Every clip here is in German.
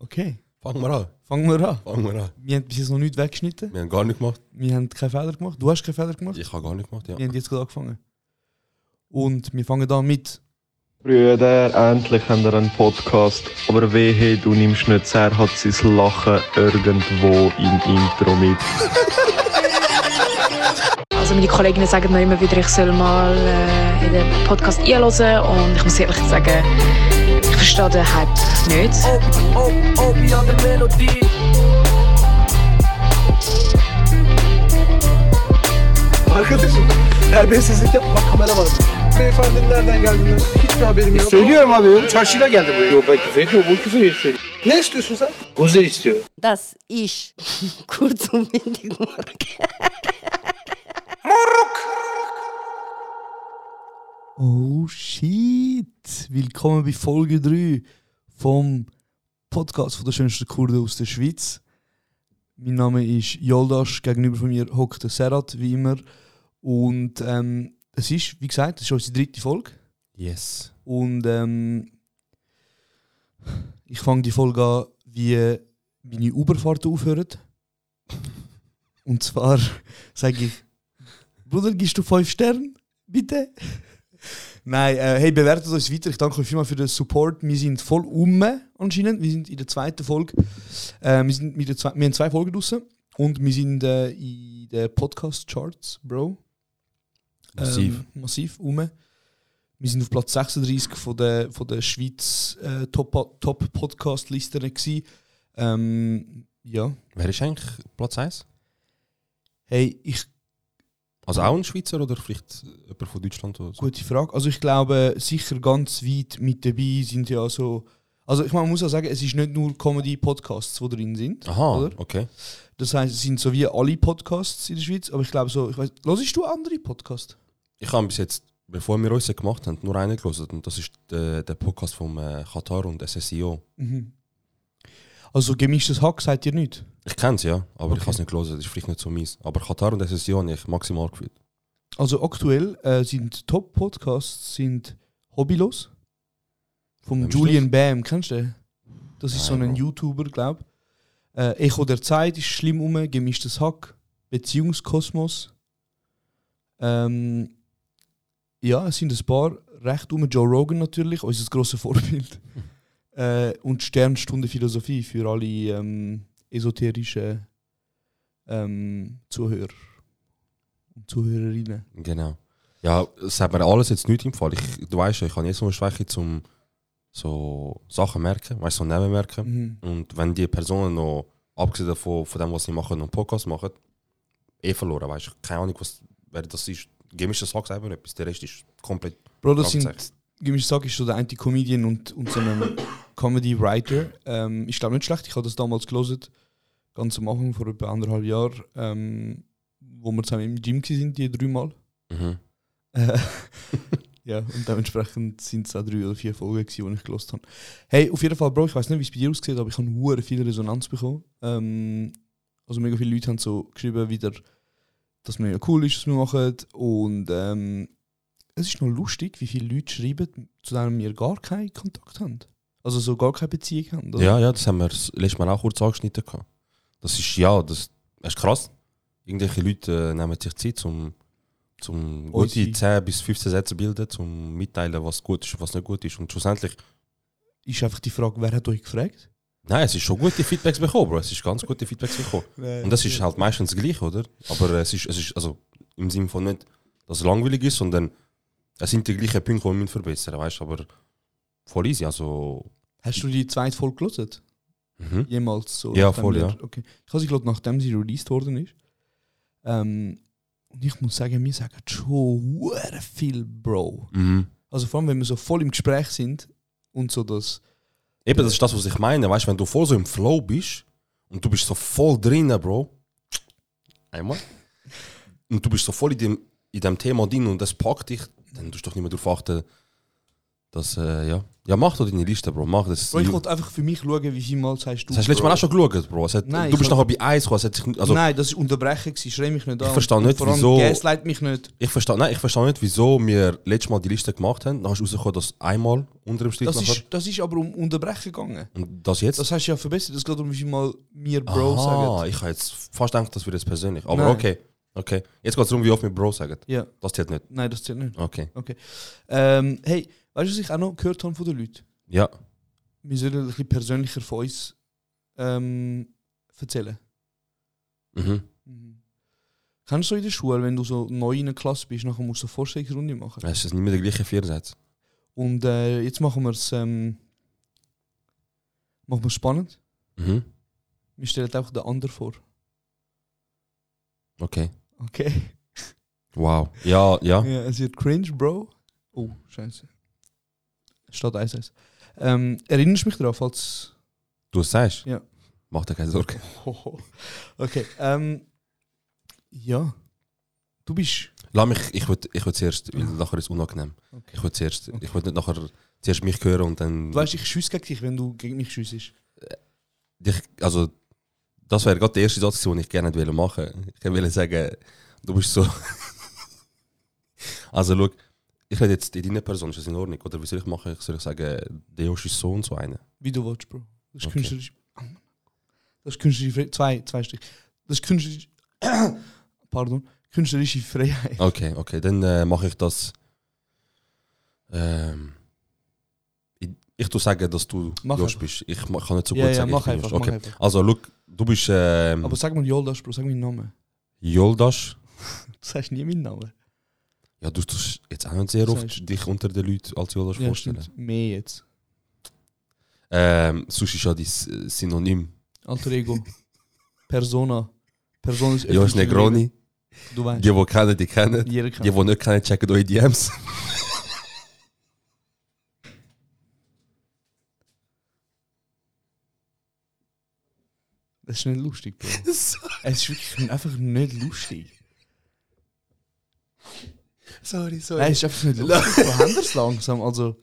Okay, Fangen wir an. fangen wir an. Fangen wir an. Wir haben bis jetzt noch nichts weggeschnitten. Wir haben gar nicht gemacht. Wir haben keine Fehler gemacht. Du hast keine Fehler gemacht. Ich habe gar nicht gemacht, ja. Wir haben jetzt gerade angefangen. Und wir fangen an mit. Brüder, endlich haben wir einen Podcast. Aber wehe, du nimmst nicht sehr, hat sein Lachen irgendwo im Intro mit. Also meine Kolleginnen sagen mir immer wieder, ich soll mal äh, in den Podcast einhören und ich muss ehrlich sagen, ich verstehe den Hype nicht. Oh, oh, ja, de melodie. Arkadaşım terbiyesizlik yapma kamera var. Beyefendinin nereden geldiğini hiçbir haberim yok. Söylüyorum abi. Çarşıyla geldi buraya. Yok ben küfür etmiyorum. Bu küfür söylüyor. Ne istiyorsun sen? Uzer istiyor. Das ist kurz und windig morgen. Oh shit! Willkommen bei Folge 3 vom Podcast von der schönsten Kurde aus der Schweiz. Mein Name ist Yoldash, gegenüber von mir hockt der Serat, wie immer. Und ähm, es ist, wie gesagt, es ist unsere dritte Folge. Yes. Und ähm, ich fange die Folge an, wie meine Uberfahrten aufhören. Und zwar sage ich, Bruder, gibst du 5 Sterne? Bitte? Nein, äh, hey, bewertet uns weiter. Ich danke euch vielmals für den Support. Wir sind voll um anscheinend. Wir sind in der zweiten Folge. Äh, wir, sind mit der zwei, wir haben zwei Folgen draussen. Und wir sind äh, in den Podcast-Charts, Bro. Massiv. Ähm, massiv um. Wir sind auf Platz 36 von der, von der Schweiz äh, Top. Ähm, ja. Wer ist eigentlich Platz 1? Hey, ich Also auch ein Schweizer oder vielleicht jemand von Deutschland oder so? Gute Frage. Also ich glaube, sicher ganz weit mit dabei sind ja so. Also ich meine, man muss auch sagen, es ist nicht nur Comedy-Podcasts, die drin sind. Aha, Oder? okay. Das heißt, es sind so wie alle Podcasts in der Schweiz, aber ich glaube so, ich weiß, hörst du andere Podcasts? Ich habe bis jetzt, bevor wir uns gemacht haben, nur einen gelesen. Und das ist der, der Podcast vom äh, Qatar und SSIO. Mhm. Also gemischtes Hack seid ihr nicht? Ich kenne es ja, aber ich Okay. habe es nicht gelesen. Das ist vielleicht nicht so mies. Aber Qatar und SSIO habe ich maximal gefühlt. Also aktuell äh, sind Top-Podcasts sind Hobbylos vom Wem Julian Bam, kennst du den? Das ist so Nein, ein Bro. YouTuber, glaube äh, Echo der Zeit ist schlimm um, gemischtes Hack, Beziehungskosmos. Ähm, ja, es sind ein paar recht um. Joe Rogan natürlich, unser grosses Vorbild. Äh, und Sternstunde Philosophie für alle ähm, esoterischen ähm, Zuhörer und Zuhörerinnen. Genau. Ja, es hat mir alles jetzt nicht im Fall. Ich, du weißt ja, ich habe jetzt so eine Schwäche zum so Sachen merken, weißt du, so Nebenmerken. Mhm. Und wenn die Personen noch, abgesehen davon, von dem, was sie machen, noch Podcast machen, eh verloren, weißt du. Keine Ahnung, was, wer das ist. Gemischter Sack selber etwas, der Rest ist komplett Bro, das sind, ich sage, ist so der eine Comedian und, und so ein Comedy Writer. Ähm, ich glaube nicht schlecht, ich habe das damals gelesen, ganz am Anfang, vor etwa anderthalb Jahren, ähm, wo wir zusammen im Gym waren, die dreimal. Mhm. Äh, ja, und dementsprechend sind es auch drei oder vier Folgen, gewesen, die ich gelost habe. Hey, auf jeden Fall, Bro, ich weiß nicht, wie es bei dir aussieht, aber ich habe hure viel Resonanz bekommen. Ähm, also mega viele Leute haben so geschrieben, wieder, dass mega cool ist, was wir machen. Und ähm, es ist noch lustig, wie viele Leute schreiben, zu denen wir gar keinen Kontakt haben. Also so gar keine Beziehung haben. oder? Ja, ja, das haben wir das letzte Mal auch kurz angeschnitten. Gehabt. Das ist, ja, das, das ist krass. Irgendwelche Leute äh, nehmen sich Zeit, um zum gute 10 bis 15 Sätze zu bilden, zum mitteilen, was gut ist und was nicht gut ist. Und schlussendlich, Ist einfach die Frage, wer hat euch gefragt? nein, es ist schon gute Feedbacks bekommen, Bro. Es ist ganz gute Feedbacks bekommen. Und das ist halt meistens gleich, oder? Aber es ist, es ist also im Sinne von nicht, dass es langweilig ist, sondern es sind die gleichen Punkte, die wir verbessern müssen, weißt du? Aber voll easy, also. Hast du die zweite Folge gelesen? Mhm. Jemals so? Ja, voll, ja. Okay. Ich habe sie gerade nachdem sie released worden ist. Ähm, und ich muss sagen, wir sagen schon viel, Bro. Mhm. Also vor allem, wenn wir so voll im Gespräch sind und so das. Eben, das ist das, was ich meine, weißt du, wenn du voll so im Flow bist und du bist so voll drinnen, Bro. Einmal. Und du bist so voll in dem, in dem Thema drin und das packt dich, dann tust du doch nicht mehr darauf achten, Das, äh, ja. Ja, mach doch deine Liste, Bro. Mach das. Bro, ich wollte einfach für mich schauen, wie viel Mal sagst du. das hast du letztes Mal auch schon geschaut, Bro. Hat, Nein, du ich bist nachher bei 1 gekommen. Sich, also, Nein, das war Unterbrechen, gewesen. schrei mich nicht an. verstehe Und nicht, wieso- Gaslight mich nicht. ich verstehe nein, ich verstehe nicht, wieso wir letztes Mal die Liste gemacht haben. Dann hast du rausgekommen, dass einmal unter dem Strich Das nachher. ist, das ist aber um Unterbrechen gegangen. Und das jetzt? Das hast du ja verbessert. Es geht um wie viel Mal mir Bro Aha, sagen. ich habe jetzt fast gedacht, das wird jetzt persönlich. Aber Nein. okay. Okay. Jetzt geht es darum, wie oft wir Bro sagen. Ja, Das zählt nicht. nein, das zählt nicht. Okay. Ähm, hey, weißt du, was ich auch noch gehört habe von den Leuten? Ja. Wir sollen ein bisschen persönlicher von uns ähm, erzählen. Mhm. Mhm. Kennst du in der Schule, wenn du so neu in einer Klasse bist, nachher musst du eine Vorstellungsrunde machen? Es ist nicht mehr der gleiche Viersatz. Und äh, jetzt machen wir es ähm, machen wir's spannend. Mhm. Wir stellen einfach den anderen vor. Okay. Okay? Wow. Ja, ja. Ja, es wird cringe, Bro. Oh, scheiße. Steht 1 ähm, Erinnerst du mich daran, falls... Du es sagst? Ja. Mach dir keine Sorge. okay, ähm... Ja. Du bist... Lass mich, ich würde ich würd zuerst, weil nachher ist es unangenehm. Okay. Ich würde zuerst, ich würde nicht nachher zuerst mich hören und dann. Du weißt, ich schieße gegen dich, wenn du gegen mich schiessest. dich, also, das wäre gerade der erste Satz, den ich gerne machen wollte. Ich wollte sagen, du bist so. also, schau, ich rede jetzt in deiner Person, ist das in Ordnung? Oder wie soll ich machen? Ich soll sagen, Deosch ist so und so einer. Wie du willst, Bro. Das ist Okay. künstlerisch... Das ist künstlerische Freiheit. Zwei, zwei Stück. Das ist künstlerisch... Pardon. Künstlerische Freiheit. Okay, okay, dann äh, mache ich das. Ähm, ich, ich tu sagen, dass du Mach Josh bist. Ich kann nicht so gut ja, ja, sagen. mach ich bin einfach, Josh. mach Okay. einfach. Also, look, du bist ähm, Aber sag mal Yoldash, Bro, sag meinen Namen. Yoldash. Du sagst nie meinen Namen. Ja, du tust jetzt auch nicht sehr oft dich unter den Leuten als Yoldash Ja, vorstellen. stimmt. Mehr jetzt. Ähm, sonst ist ja dein äh, Synonym. Alter Ego. Persona. Persona ist Josh Negroni. Du weißt. Die, die kennen, die kennen. Jeder Die, kann. die nicht kennen, checken eure DMs. Das ist nicht lustig, Bro. es ist wirklich einfach nicht lustig. Sorry, sorry. Nein, es ist einfach nicht lustig. Bro, haben wir es langsam? Also,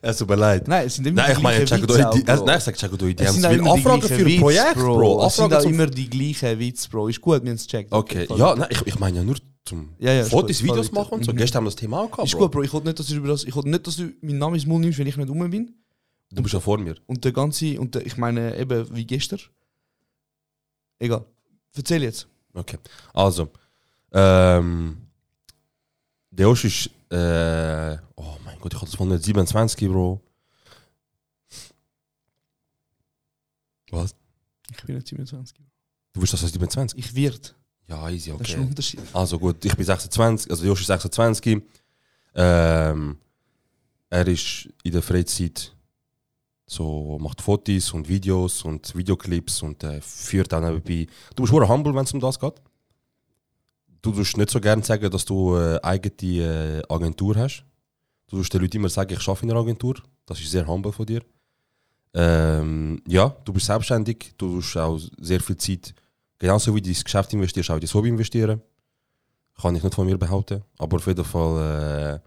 Es tut mir leid. nein, es sind immer Nein, ich die meine, gleichen Witze DMs. Bro. Nein, ich sage, checken eure Es DMs. sind Weil auch immer die Anfragen gleichen für ein Witze, Projekt, Bro. Es sind auch immer die gleichen Witze, Bro. Ist gut, wir haben es gecheckt. Okay, ja, nein, ich, ich meine ja nur zum Ja, ja, Fotos, gut, Videos machen und so. Mhm. Gestern haben wir das Thema auch gehabt, Ist Bro. gut, Bro. Ich wollte nicht, dass du über das, ich wollte nicht, dass du meinen Namen ins Mund nimmst, wenn ich nicht rum bin. Du bist ja vor mir. Und der ganze, und der, ich meine eben wie gestern. Egal. Erzähl jetzt. Okay. Also, ähm, der Josh ist, äh, oh mein Gott, ich hatte das von 27, Bro. Was? Ich bin nicht 27. Du bist das als 27? Ich wird. Ja, easy, Das ist ein okay. Unterschied. Also gut, ich bin 26, also Josh ist 26. Ähm, er ist in der Freizeit so, macht Fotos und Videos und Videoclips und äh, führt auch nebenbei. Du bist humble, wenn es um das geht. Du tust nicht so gerne sagen, dass du eine eigene äh, Agentur hast. Du tust den Leuten immer sagen, ich arbeite in einer Agentur. Das ist sehr humble von dir. Ähm, ja, du bist selbstständig, du tust auch sehr viel Zeit, genauso wie du ins Geschäft investierst, auch in dein Hobby investieren. Kann ich nicht von mir behaupten. Aber auf jeden Fall,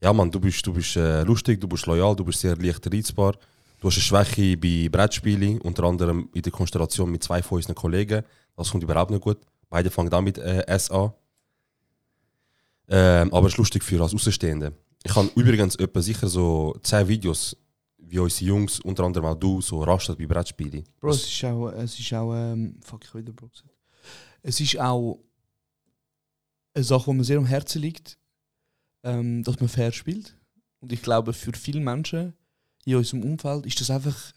äh, ja Mann, du bist, du bist äh, lustig, du bist loyal, du bist sehr leicht reizbar. Du hast eine Schwäche bei Brettspielen, unter anderem in der Konstellation mit zwei von unseren Kollegen. Das kommt überhaupt nicht gut. Beide fangen auch mit äh, S an. Ähm, aber es ist lustig für als Außenstehende. Ich habe übrigens etwa sicher so 10 Videos, wie unsere Jungs, unter anderem auch du, so rastet bei Brettspielen. Bro, es ist auch, es ist auch, ähm, fuck, ich wieder Bro gesagt. Es ist auch eine Sache, die mir sehr am Herzen liegt, ähm, dass man fair spielt. Und ich glaube, für viele Menschen in unserem Umfeld ist das einfach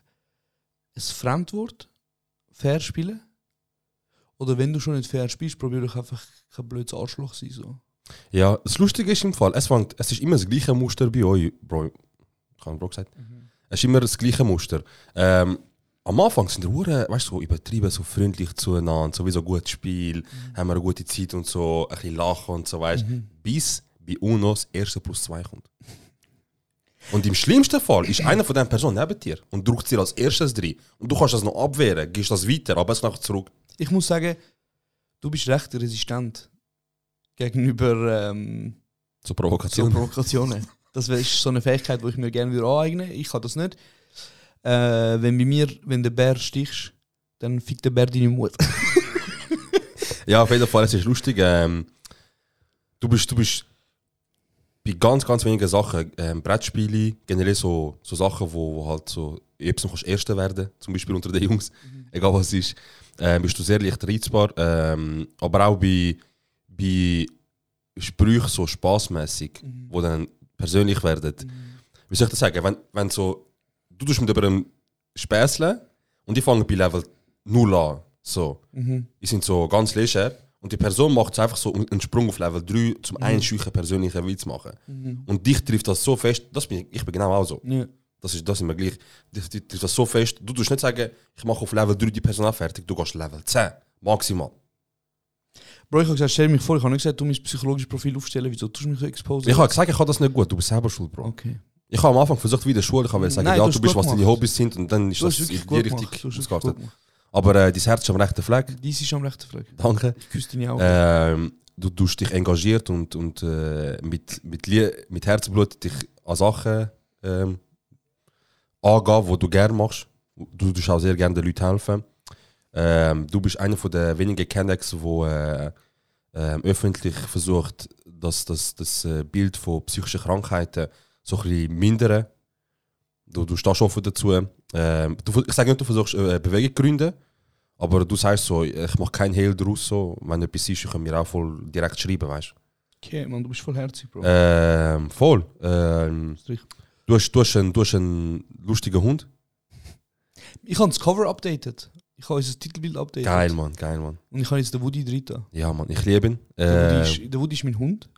ein Fremdwort, fair spielen. Oder wenn du schon nicht fair spielst, probier doch einfach kein blödes Arschloch sein. So. Ja, das Lustige ist im Fall, es, fängt, es ist immer das gleiche Muster bei euch, Bro. Ich habe Bro gesagt. Es ist immer das gleiche Muster. Ähm, am Anfang sind die Uhren, weißt du, so übertrieben, so freundlich zueinander, sowieso ein gutes Spiel, haben wir eine gute Zeit und so, ein bisschen lachen und so, weißt Mhm. Bis bei UNO das erste plus zwei kommt. Und im schlimmsten Fall ist einer von diesen Personen neben dir und drückt dir als erstes rein. Und du kannst das noch abwehren, gehst das weiter, aber es nachher zurück. Ich muss sagen, du bist recht resistent gegenüber ähm, Zur So Provokation. Provokationen. Das ist so eine Fähigkeit, die ich mir gerne würde aneignen Ich kann das nicht. Äh, wenn bei mir, wenn der Bär stichst, dann fickt der Bär deine Mutter. Ja, auf jeden Fall, es ist lustig. Ähm, du bist, du bist bei ganz, ganz wenigen Sachen, ähm, Brettspiele, generell so, so Sachen, wo, wo halt so, noch kannst Erster werden, zum Beispiel unter den Jungs, egal was es ist, ähm, bist du sehr leicht reizbar. Ähm, aber auch bei, bei Sprüchen so spaßmäßig, wo dann persönlich werden. Wie soll ich das sagen? Wenn, wenn so, du tust mit jemandem späßeln und die fangen bei Level 0 an. So Mhm. die sind so ganz leger und die Person macht einfach so einen Sprung auf Level 3 zum Mhm. einschüchen persönlichen Witz machen. Und dich trifft das so fest, das bin ich, ich bin genau auch so. Ja. Das ist das immer gleich. Das so fest, du tust nicht sagen, ich mache auf Level 3 die Person auch fertig, du gehst Level 10, maximal. Bro, ich habe gesagt, stell mich vor, ich habe nicht gesagt, du mein psychologisches Profil aufstellen, wieso tust du mich so exposen? Ich habe gesagt, ich kann das nicht gut, du bist selber schuld, Bro. Okay. Ich habe am Anfang versucht, wie in der Schule, ich habe sagen, Nein, ja, du bist, was deine. Hobbys sind und dann ist das in die wirklich ausgeartet. Aber äh, dein Herz ist am rechten Fleck, Dies ist am rechten Fleck. danke. Ich küsse deine Augen. Ähm, du tust dich engagiert und, und äh, mit, mit, Lie mit Herzblut dich an Sachen ähm, angehen, die du gerne machst. Du tust auch sehr gerne den Leuten helfen. Ähm, du bist einer von der wenigen Kennex, der äh, ähm, öffentlich versucht, das, das, das äh, Bild von psychischen Krankheiten so ein bisschen mindern. Du, du stehst offen dazu. Ähm, du, ich sage nicht, du versuchst äh, Bewegung zu gründen, aber du sagst so, ich mache keinen Hehl daraus. So. Wenn etwas ist, ich kann mir auch voll direkt schreiben, weißt Okay, man, du bist voll herzig, Bro. Ähm, voll. Ähm, Strich. Du, hast, du, hast einen, du hast einen lustigen Hund. Ich habe das Cover updated. Ich habe unser Titelbild updated. Geil, Mann, geil, Mann. Und ich habe jetzt den Woody da. Ja, Mann, ich liebe ihn. Der, Woody Äh, ist, der Woody ist mein Hund.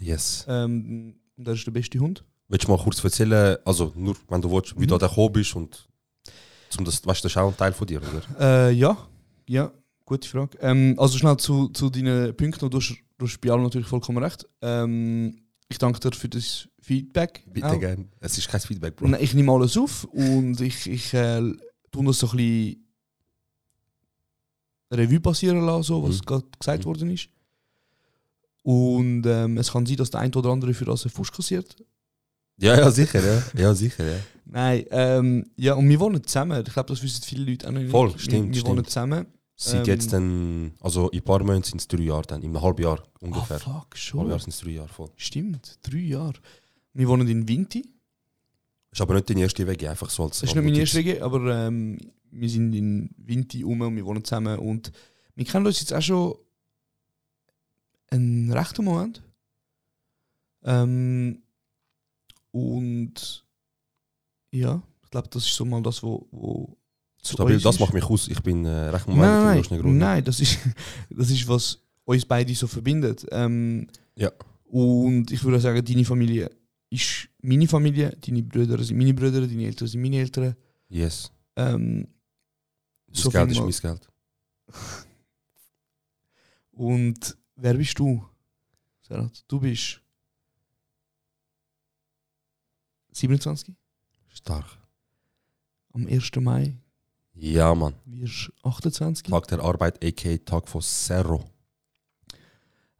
yes. Ähm, und das ist der beste Hund. Willst du mal kurz erzählen, also nur wenn du willst, wie Mhm. du da gekommen bist und zum das, weißt, das ist auch ein Teil von dir, oder? Äh, ja, ja, gute Frage. Ähm, also schnell zu, zu deinen Punkten. Du hast, du hast bei allem natürlich vollkommen recht. Ähm, ich danke dir für das Feedback. Bitte auch. gerne. Es ist kein Feedback, Bro. Nein, ich nehme alles auf und ich, ich äh, tue das so ein bisschen Revue passieren lassen, so, was Mhm. gerade gesagt Mhm. worden ist. Und ähm, es kann sein, dass der ein oder andere für das einen Fuß kassiert. Ja, ja, sicher, ja. Ja, sicher, ja. Nein, ähm, ja, und wir wohnen zusammen. Ich glaube, das wissen viele Leute auch noch nicht. Voll, wir, stimmt, Wir wohnen stimmt. zusammen. Seit Ähm, jetzt dann, also in ein paar Monaten sind es drei Jahre dann, in einem halben Jahr Ah, ungefähr. fuck, Ein halbes schon. Jahr sind es drei Jahre voll. Stimmt, drei Jahre. Wir wohnen in Vinti. Ist aber nicht deine erste Wege, einfach so als Das ist nicht meine erste WG, aber ähm, wir sind in Vinti um und wir wohnen zusammen. Und wir kennen uns jetzt auch schon einen rechten Moment. Ähm, und ja, ich glaube, das ist so mal das, wo, wo zu Stabil, das macht mich aus. Ich bin äh, recht Nein, moment nein, grün. nein, das ist, das ist, was uns beide so verbindet. Ähm, Ja. Und ich würde sagen, deine Familie ist meine Familie, deine Brüder sind meine Brüder, deine Eltern sind meine Eltern. Yes. Ähm, Das So Geld ist mein Geld. und wer bist du? Serhat? Du bist 27 Stark. am 1. Mai, Ja, Mann. wirst 28. Tag der Arbeit, a.k.a. Tag von Cerro.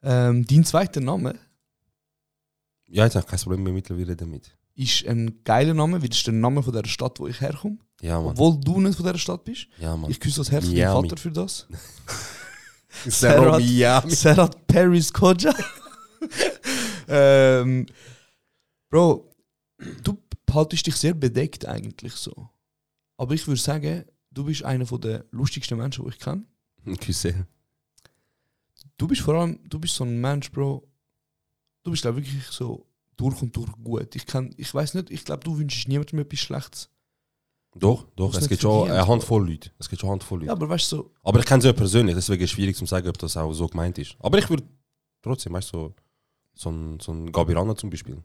Ähm, dein zweiter Name Ja, jetzt habe ich kein Problem mehr mittlerweile damit. ist ein geiler Name, weil das ist der Name von der Stadt, wo ich herkomme. Ja, Mann. Obwohl du nicht von dieser Stadt bist. Ja, Mann. Ich küsse das Herz Miami. Vater für das. Cerro Serhat- Miami. Serhat Paris Koja. ähm, Bro, du haltest dich sehr bedeckt eigentlich so. Aber ich würde sagen, du bist einer der lustigsten Menschen, die ich kenne. Küsse. Du bist vor allem, du bist so ein Mensch, Bro. Du bist glaub, wirklich so durch und durch gut. Ich, kann, ich weiß nicht, ich glaube, du wünschst niemandem etwas Schlechtes. Doch, doch. Es gibt schon eine Handvoll Leute. Es gibt schon eine Handvoll Leute. Ja, aber weißt du, so, Aber ich kenne sie ja persönlich, deswegen ist es schwierig zu sagen, ob das auch so gemeint ist. Aber ich würde trotzdem, weißt du, so, so ein, so ein Gabirana zum Beispiel.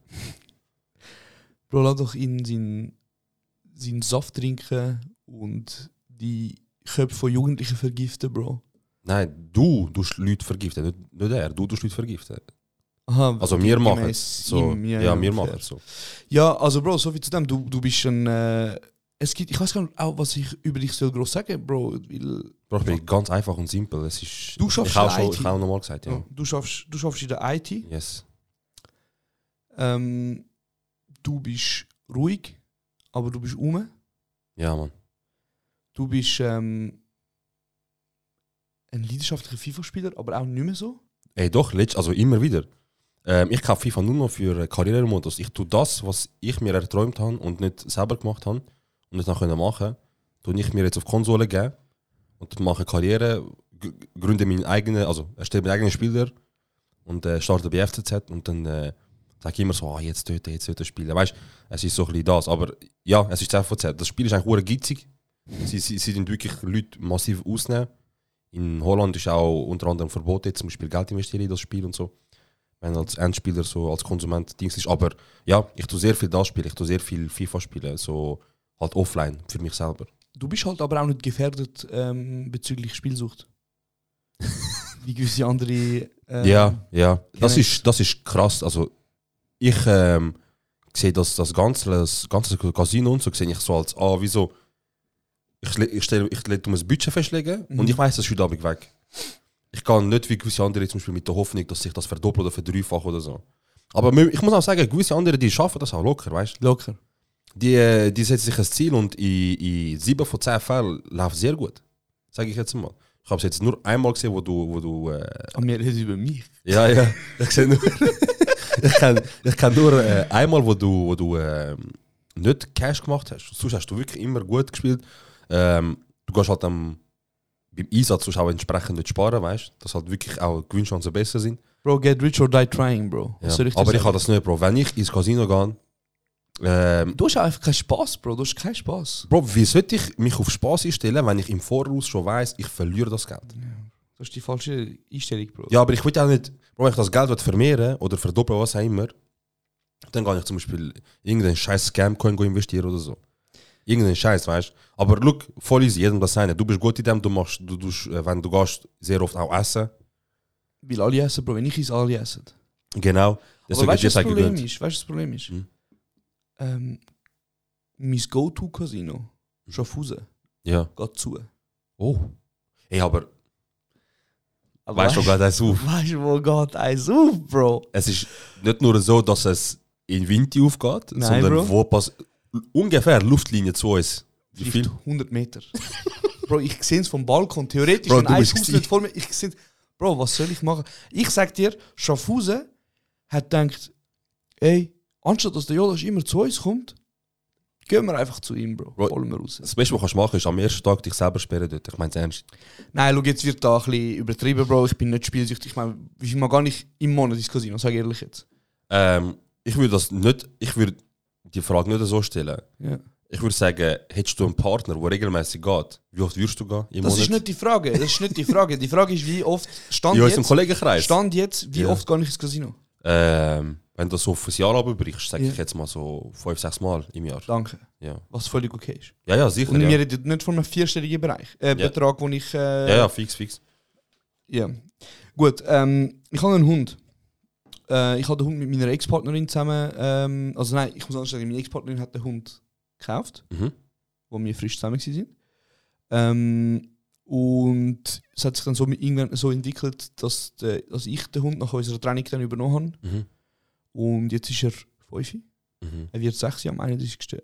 Bro, lass doch ihn seinen, seinen Saft trinken und die Köpfe von Jugendlichen vergiften, Bro. Nein, du tust Leute vergiften, nicht, nicht er. Du tust Leute vergiften. Aha, Also wir machen es. So, ihm, ja, wir machen es so. Ja, also Bro, so viel zu dem. Du, du bist ein. Äh, es gibt, ich weiß gar nicht, auch, was ich über dich soll groß sagen, Bro. Weil, Bro, ich bin ganz einfach und simpel. Es ist, Du schaffst ich habe schon, IT. ich habe nochmal gesagt, ja. Du, schaffst, du schaffst in der IT. Yes. Ähm, du bist ruhig, aber du bist um. Ja, Mann. Du bist ähm, ein leidenschaftlicher FIFA-Spieler, aber auch nicht mehr so. Ey, doch, letzt, also immer wieder. Ähm, ich kaufe FIFA nur noch für äh, Karrieremodus. Ich tue das, was ich mir erträumt habe und nicht selber gemacht habe und nicht noch machen, tue ich mir jetzt auf Konsole geben und mache Karriere, gründe meinen eigenen, also erstelle meinen eigenen Spieler und äh, starte bei FCZ und dann äh, sage ich immer so, ah, jetzt dort, jetzt dort spielen. Weißt es ist so ein bisschen das. Aber ja, es ist FCZ. Das Spiel ist eigentlich gitzig. Sie, sie, sie sind wirklich Leute massiv ausnehmen. In Holland ist auch unter anderem verboten, zum Beispiel Geld investieren in das Spiel und so. Wenn als Endspieler, so als Konsument Dings ist. Aber ja, ich tue sehr viel das spielen, ich tue sehr viel FIFA spielen, so halt offline für mich selber. Du bist halt aber auch nicht gefährdet ähm, bezüglich Spielsucht. Wie gewisse andere. ähm, ja, ja. Das ist, das ist krass. Also ich ähm, sehe das, das, ganze, das ganze Casino und so sehe ich so als, ah, wieso? Ich, ich, stelle, ich lege um ein Budget festlegen Mhm. und ich weiß, das ist heute Abend weg. Ich kann nicht wie gewisse andere zum Beispiel mit der Hoffnung, dass sich das verdoppelt oder verdreifacht oder so. Aber ich muss auch sagen, gewisse andere, die schaffen das auch locker, weißt du? Locker. Die, äh, die setzen sich ein Ziel und in, in sieben von zehn Fällen läuft sehr gut. Sage ich jetzt mal. Ich habe es jetzt nur einmal gesehen, wo du, wo du äh, Aber wir reden über mich. ja, ja. Ich sehe nur. ich kann, ich kann nur äh, einmal, wo du, wo du ähm, nicht Cash gemacht hast. Sonst hast du wirklich immer gut gespielt. Ähm, du gehst halt am, beim Einsatz auch entsprechend nicht sparen, weißt du? Dass halt wirklich auch Gewinnchancen besser sind. Bro, get rich or die trying, Bro. Ja. Ich Aber ich habe das nicht, Bro. Wenn ich ins Casino gehe, ähm, Du hast einfach keinen Spaß, Bro. Du hast keinen Spaß. Bro, wie sollte ich mich auf Spaß einstellen, wenn ich im Voraus schon weiß, ich verliere das Geld? Das ist die falsche Einstellung, Bro. Ja, aber ich will ja nicht, Bro, wenn ich das Geld vermehren oder verdoppeln, was auch immer, dann kann ich zum Beispiel irgendeinen scheiß Scam-Coin investieren oder so. Irgendeinen Scheiß, weißt du? Aber look, voll easy, jedem das seine. Du bist gut in dem, du machst, du, du, äh, wenn du gehst, sehr oft auch essen. Weil alle essen, Bro. Wenn ich esse, alle essen. Genau. Aber Deswegen weißt du, was das Problem gegönnt. ist? Weißt du, das Problem ist? Hm. Ähm, mein Go-To-Casino, Schaffhausen, Ja. geht zu. Oh. Ey, aber weißt du, geht das auf? Weißt du, wo geht eins auf, Bro? Es ist nicht nur so, dass es in Winter aufgeht, Nein, sondern Bro. wo pass ungefähr Luftlinie zu uns. Wie Vielleicht viel? 100 Meter. Bro, ich sehe es vom Balkon. Theoretisch, Bro, wenn ein Haus nicht vor mir... Ich seh, Bro, was soll ich machen? Ich sag dir, Schaffhausen hat gedacht, ey, anstatt dass der Jodas immer zu uns kommt, gehen wir einfach zu ihm, Bro. Bro, Holen wir raus. Das Beste, was du kannst machen ist am ersten Tag dich selber sperren dort. Ich meine es ernst. Nein, schau, jetzt wird da ein bisschen übertrieben, Bro. Ich bin nicht spielsüchtig. Ich meine, ich mag gar nicht im Monat ins Casino, sag ich ehrlich jetzt. Ähm, ich würde das nicht, ich würde die Frage nicht so stellen. Ja. Ich würde sagen, hättest du einen Partner, der regelmäßig geht, wie oft würdest du gehen im Das Monat? ist nicht die Frage. Das ist nicht die Frage. Die Frage ist, wie oft stand unserem jetzt, Kollegenkreis. stand jetzt, wie Ja. oft gehe ich ins Casino? Ähm, wenn du das so auf ein Jahr abbrichst, sage Ja. ich jetzt mal so fünf, sechs Mal im Jahr. Danke. Ja, Was völlig okay ist. ja, ja sicher. Und ja. wir reden nicht von einem vierstelligen Bereich, äh, Betrag, wo ich. Äh, ja, ja, fix, fix. ja. Gut, ähm, ich habe einen Hund. Äh, ich habe den Hund mit meiner Ex-Partnerin zusammen. Ähm, also nein, ich muss anders sagen, meine Ex-Partnerin hat den Hund gekauft, Mhm. wo wir frisch zusammen waren. Ähm, und es hat sich dann so irgendwann so entwickelt, dass, der, dass ich den Hund nach unserer Training dann übernommen habe. Mhm. Und jetzt ist er 5. Mhm. Er wird 6 am 31.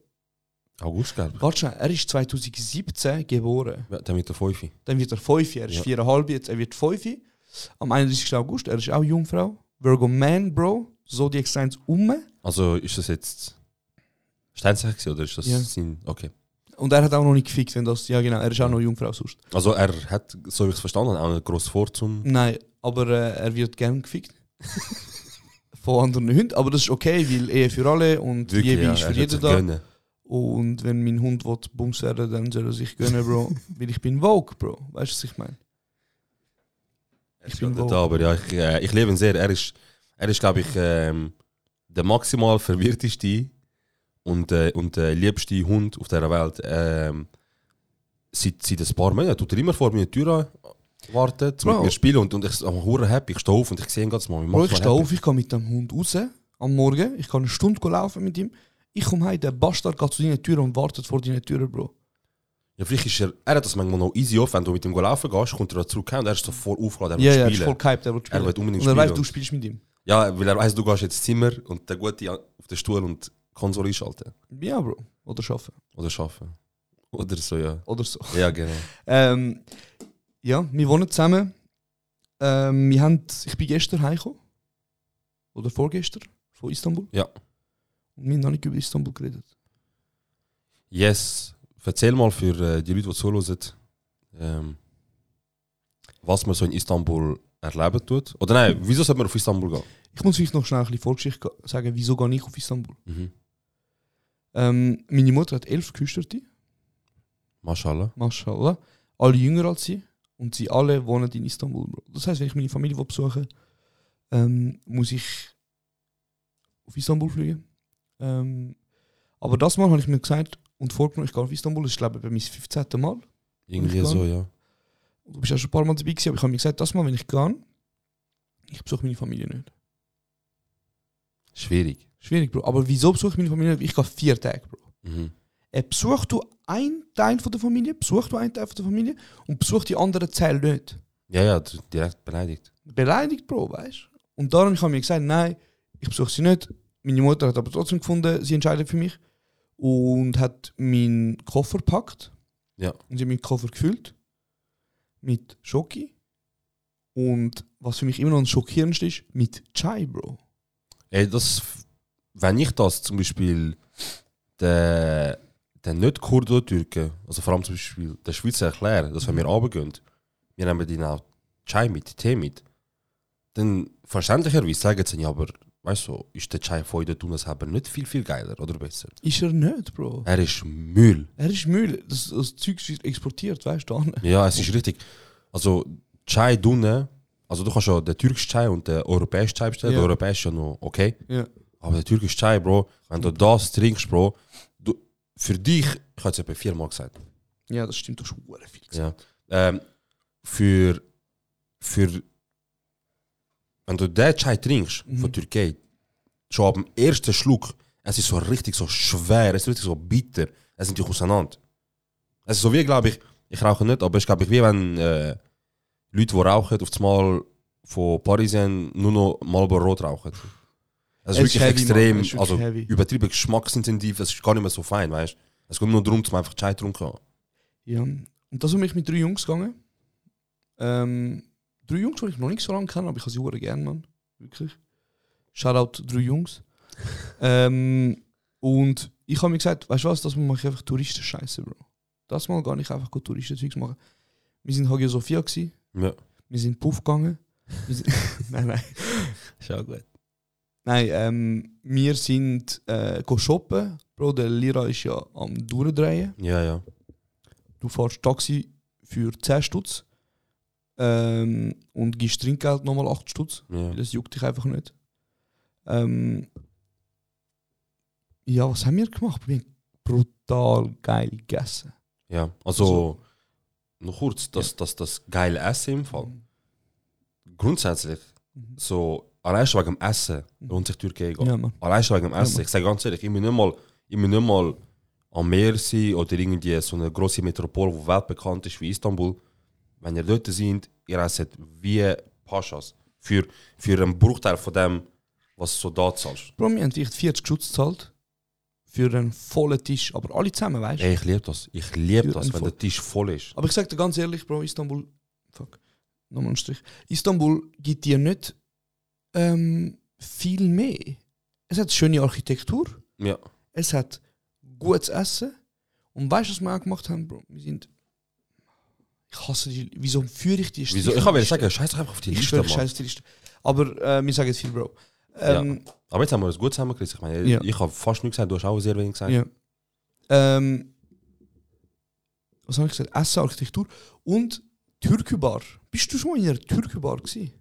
August, glaube ich. Warte schnell, er ist 2017 geboren. Ja, der mit der Fünfe. Dann wird er 5, er ist Ja. 4,5 jetzt, er wird 5. Am 31. August, er ist auch Jungfrau. Virgo Man, Bro. Zodiac Signs um. Also ist das jetzt Steinzeichen oder ist das Ja. sein... Okay. Und er hat auch noch nicht gefickt, wenn das. Ja, genau, er ist auch noch Jungfrau sonst. Also er hat, so wie ich es verstanden habe, auch nicht gross vor zum... Nein, aber äh, er wird gern gefickt. Von anderen Hunden. Aber das ist okay, weil Ehe für alle und Liebe ja, ist für jeden da. gönnen. Und wenn mein Hund will Bums werden, dann soll er sich gönnen, Bro. weil ich bin Vogue, Bro. Weißt du, was ich meine? Ich bin da, aber ja, ich, äh, ich liebe ihn sehr. Er ist, er ist glaube ich, ähm, der maximal verwirrteste und, äh, und äh, liebste Hund auf dieser Welt. Ähm, seit, seit ein paar Monaten tut er immer vor meiner Tür an, um mit mir spielen. Und, und ich bin hure happy. Ich stehe auf und ich sehe ihn ganz mal. Bro, ich stehe auf, ich gehe mit dem Hund raus am Morgen. Ich kann eine Stunde laufen mit ihm. Ich komme heim, der Bastard geht zu deiner Tür und wartet vor deiner Tür, Bro. Ja, vielleicht ist er, er hat das manchmal noch easy auf, wenn du mit ihm laufen gehst, kommt er da zurück und er ist so voll aufgeladen, er Ja, will ja, er ist spielen. voll gehypt, er will spielen. Er will unbedingt und er weiß, spielen. du spielst mit ihm. Ja, weil er weiss, du gehst ins Zimmer und der Gute auf den Stuhl und Konsole einschalten. Ja, Bro. Oder schaffen. Oder schaffen. Oder so, ja. Oder so. Ja, genau. Ähm, ja, wir wohnen zusammen. Ähm, wir haben, ich bin gestern heimgekommen. Oder vorgestern von Istanbul. Ja. Und wir haben noch nicht über Istanbul geredet. Yes. Erzähl mal für äh, die Leute, die zuhören, ähm, was man so in Istanbul erleben tut. Oder nein, wieso sollte man auf Istanbul gehen? Ich muss vielleicht noch schnell ein bisschen Vorgeschichte sagen, wieso gehe ich auf Istanbul. Mhm. Ähm, meine Mutter hat elf Geschwister, Mashallah. Mashallah. Alle jünger als sie. Und sie alle wohnen in Istanbul. Bro. Das heißt, wenn ich meine Familie will besuchen ähm, muss ich auf Istanbul fliegen. Ähm, aber das Mal habe ich mir gesagt und vorgenommen, ich gehe auf Istanbul. Das ist, glaube ich, bei meinem 15. Mal. Irgendwie so, ja. Du bist ja schon ein paar Mal dabei gewesen, aber ich habe mir gesagt, das Mal, wenn ich gehe, ich besuche meine Familie nicht. Schwierig. Schwierig, Bro. Aber wieso besuche ich meine Familie nicht? Ich gehe vier Tage, Bro. Mhm. Äh, besuchst du einen Teil von der Familie, besuchst du einen Teil von der Familie und besuchst die anderen Teil nicht. Ja, ja, du- direkt beleidigt. Beleidigt, Bro, weißt du? Und darum habe ich mir gesagt, nein, ich besuche sie nicht. Meine Mutter hat aber trotzdem gefunden, sie entscheidet für mich. Und hat meinen Koffer gepackt. Ja. Und sie hat meinen Koffer gefüllt. Mit Schoki. Und was für mich immer noch ein schockierendste ist, mit Chai, Bro. Ey, das, wenn ich das zum Beispiel der, der nicht Kurdo-Türken, also vor allem zum Beispiel der Schweizer erkläre, dass wenn wir runtergehen, wir nehmen denen auch Chai mit, Tee mit, dann verständlicherweise sagen sie, ja, aber weißt du, ist der Chai von den Tuneshaber nicht viel, viel geiler oder besser? Ist er nicht, Bro. Er ist Müll. Er ist Müll. Das, das Zeug wird exportiert, weißt du? Ja, es ist richtig. Also, Chai Dune, also du kannst ja den türkischen Chai und den europäischen Chai bestellen. Ja. Der europäische ja noch okay. Ja. Aber der türkische Chai, Bro, wenn du das trinkst, Bro, du, für dich, ich habe es etwa viermal gesagt. Ja, das stimmt, ist hure viel. gesagt. Ja. Ähm, für, für, wenn du den Chai trinkst Mhm. von Türkei, schon ab dem ersten Schluck, es ist so richtig so schwer, es ist richtig so bitter, es sind dich auseinander. Es ist so wie, glaube ich, ich rauche nicht, aber ist, glaube ich, wie wenn äh, Leute, die rauchen, auf das Mal von Parisien nur noch Marlboro Rot rauchen. Es ist wirklich heavy, extrem, ist wirklich also heavy. übertrieben geschmacksintensiv, es ist gar nicht mehr so fein, weißt du? Es geht nur darum, dass man einfach Chai trinken kann. Ja. Und da sind wir mit drei Jungs gegangen. Ähm, drei Jungs, die ich noch nicht so lange kenne, aber ich habe sie hure gerne, Mann. Wirklich. Shoutout drei Jungs. ähm, und ich habe mir gesagt, weißt du was, das mache ich einfach Touristen-Scheiße, Bro. Das mal gar nicht einfach gut Touristen-Zeugs machen. Wir sind in Hagia Sophia gewesen, Ja. wir sind Puff gegangen. Sind nein, nein. Ist auch gut. Nein, ähm, wir sind äh, shoppen. Bro, der Lira ist ja am Durchdrehen. Ja, ja. Du fährst Taxi für 10 Stutz ähm, und gibst Trinkgeld nochmal 8 Stutz. ja. Das juckt dich einfach nicht. Ähm, ja, was haben wir gemacht? Wir haben brutal geil gegessen. Ja, also, noch kurz, das, das, das geile Essen im Fall. Grundsätzlich, Mhm. so, allein schon wegen dem Essen lohnt sich Türkei. Ja. Allein schon wegen dem Essen. Mann. ich sage ganz ehrlich, ich will nicht mal, ich will nicht mal am Meer sein oder irgendwie so eine große Metropole, die weltbekannt ist wie Istanbul. Wenn ihr dort seid, ihr esset wie Paschas. Für, für einen Bruchteil von dem, was du so da zahlst. Bro, wir haben echt 40 Stutz gezahlt für einen vollen Tisch. Aber alle zusammen, weißt du? Ey, ich liebe das. Ich liebe das, wenn der Tisch voll ist. Aber ich sag dir ganz ehrlich, Bro, Istanbul. Fuck. Nochmal einen Strich. Istanbul gibt dir nicht ähm, viel mehr. Es hat schöne Architektur, Ja. es hat gutes Essen. Und weißt du, was wir auch gemacht haben, Bro? Wir sind. Ich hasse die. Wieso führe ich die Wieso? Ich kann wieder sagen, scheiß doch einfach auf die ich Liste, schwöre, Mann. scheiße die Liste. Aber äh, wir sagen jetzt viel, Bro. Ähm, Aber jetzt haben wir es gut zusammengekriegt. Ich meine, Ja. ich habe fast nichts gesagt, du hast auch sehr wenig gesagt. Ja. Ähm, was habe ich gesagt? Essen, Architektur und Türkübar. Bist du schon mal in einer Türkübar gewesen?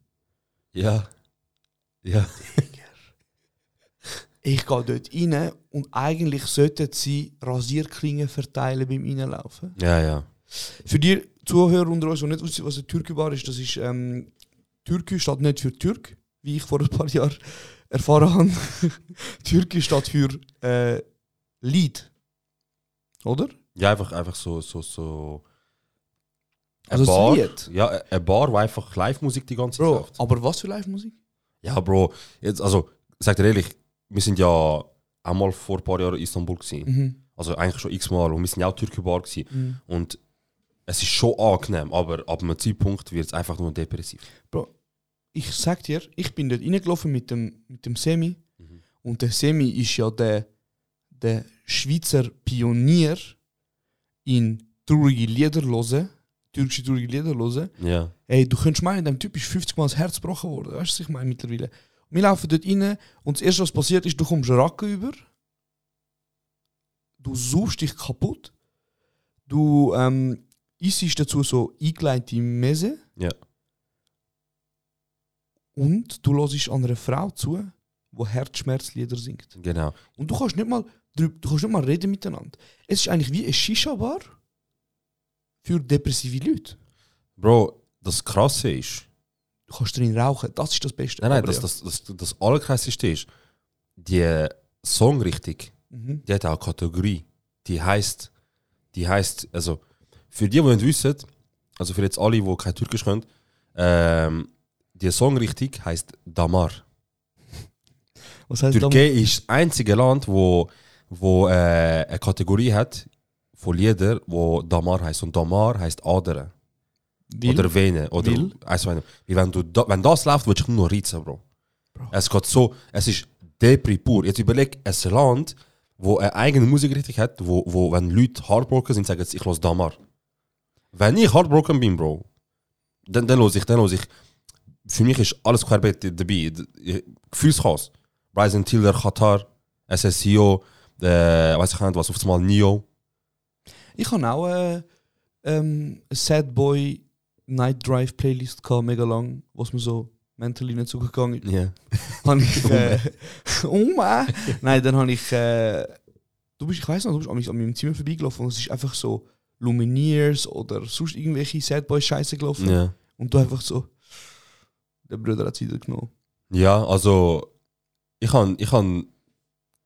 Ja. Ja. Ich gehe dort rein und eigentlich sollten sie Rasierklingen verteilen beim Reinlaufen. Ja, ja. Für die Zuhörer unter uns, die nicht wissen, was eine Türkübar ist, das ist, ähm, Türkü steht nicht für Türk, wie ich vor ein paar Jahren erfahren habe. Türkü steht für äh, Lied. Oder? Ja, einfach, einfach so, so, so. Also Bar. Lied. Ja, eine Bar, wo einfach Live-Musik die ganze Zeit Bro, läuft. aber was für Live-Musik? Ja, Bro, jetzt, also, ich sag dir ehrlich, wir sind ja einmal vor ein paar Jahren in Istanbul gewesen. Mhm. Also eigentlich schon x-mal und wir sind ja auch Türkenbar gewesen. Mhm. Und es ist schon angenehm, aber ab einem Zeitpunkt wird es einfach nur depressiv. Ich sag dir, ich bin dort reingelaufen mit dem, mit dem Semi. Mhm. Und der Semi ist ja der, der Schweizer Pionier in traurige Lieder hören, türkische traurige Lieder hören. Ja. Ey, du könntest meinen, dem Typ ist 50 Mal das Herz gebrochen worden. Weißt du, was ich meine mittlerweile? Wir laufen dort rein und das erste, was passiert ist, du kommst Racken über. Du suchst dich kaputt. Du ähm, isst dazu so eingeleitete Mese. Ja. Und du hörst an einer Frau zu, die Herzschmerzlieder singt. Genau. Und du kannst nicht mal, du kannst nicht mal reden miteinander. Es ist eigentlich wie ein Shisha-Bar für depressive Leute. Bro, das Krasse ist, Du kannst drin rauchen, das ist das Beste. nein, nein, das, ja. das, das, das Allerkrasseste ist, die Songrichtung, Mhm. die hat auch eine Kategorie. Die heißt, die heißt, also, für die, die nicht wissen, also für jetzt alle, die kein Türkisch können, ähm, die Songrichtung heißt Damar. Was heißt Türkei ist das einzige Land, wo, wo äh, eine Kategorie hat von Liedern, wo Damar heißt. Und Damar heißt Adern. Weil, Oder Vene. Oder Weil? also, wenn, du da, wenn das läuft, würde ich nur reizen, Bro. Bro. Es geht so, es ist Depri pur. Jetzt überleg, ein Land, wo eine eigene Musikrichtung hat, wo, wo wenn Leute heartbroken sind, sagen sie, ich los Damar. Wenn ich heartbroken bin, Bro, dann, dann los ich, dann los ich. Für mich ist alles querbeet dabei. Gefühlschaos. Ryzen Tiller, Qatar, SSCO, äh, weiß ich nicht was, auf einmal Nio. Ich habe auch äh, ähm, eine Sad Boy Night Drive Playlist gehabt, mega lang, was mir so mentally nicht so gegangen ist. Ja. Habe ich. Äh, oh Mann! Nein, dann habe ich. Äh, du bist, ich weiß noch, du bist an meinem Zimmer vorbeigelaufen und es ist einfach so Lumineers oder sonst irgendwelche Sad Boy Scheiße gelaufen. ja. Und du einfach so. Der Bruder hat es wieder genommen. Ja, also ich kann, ich kann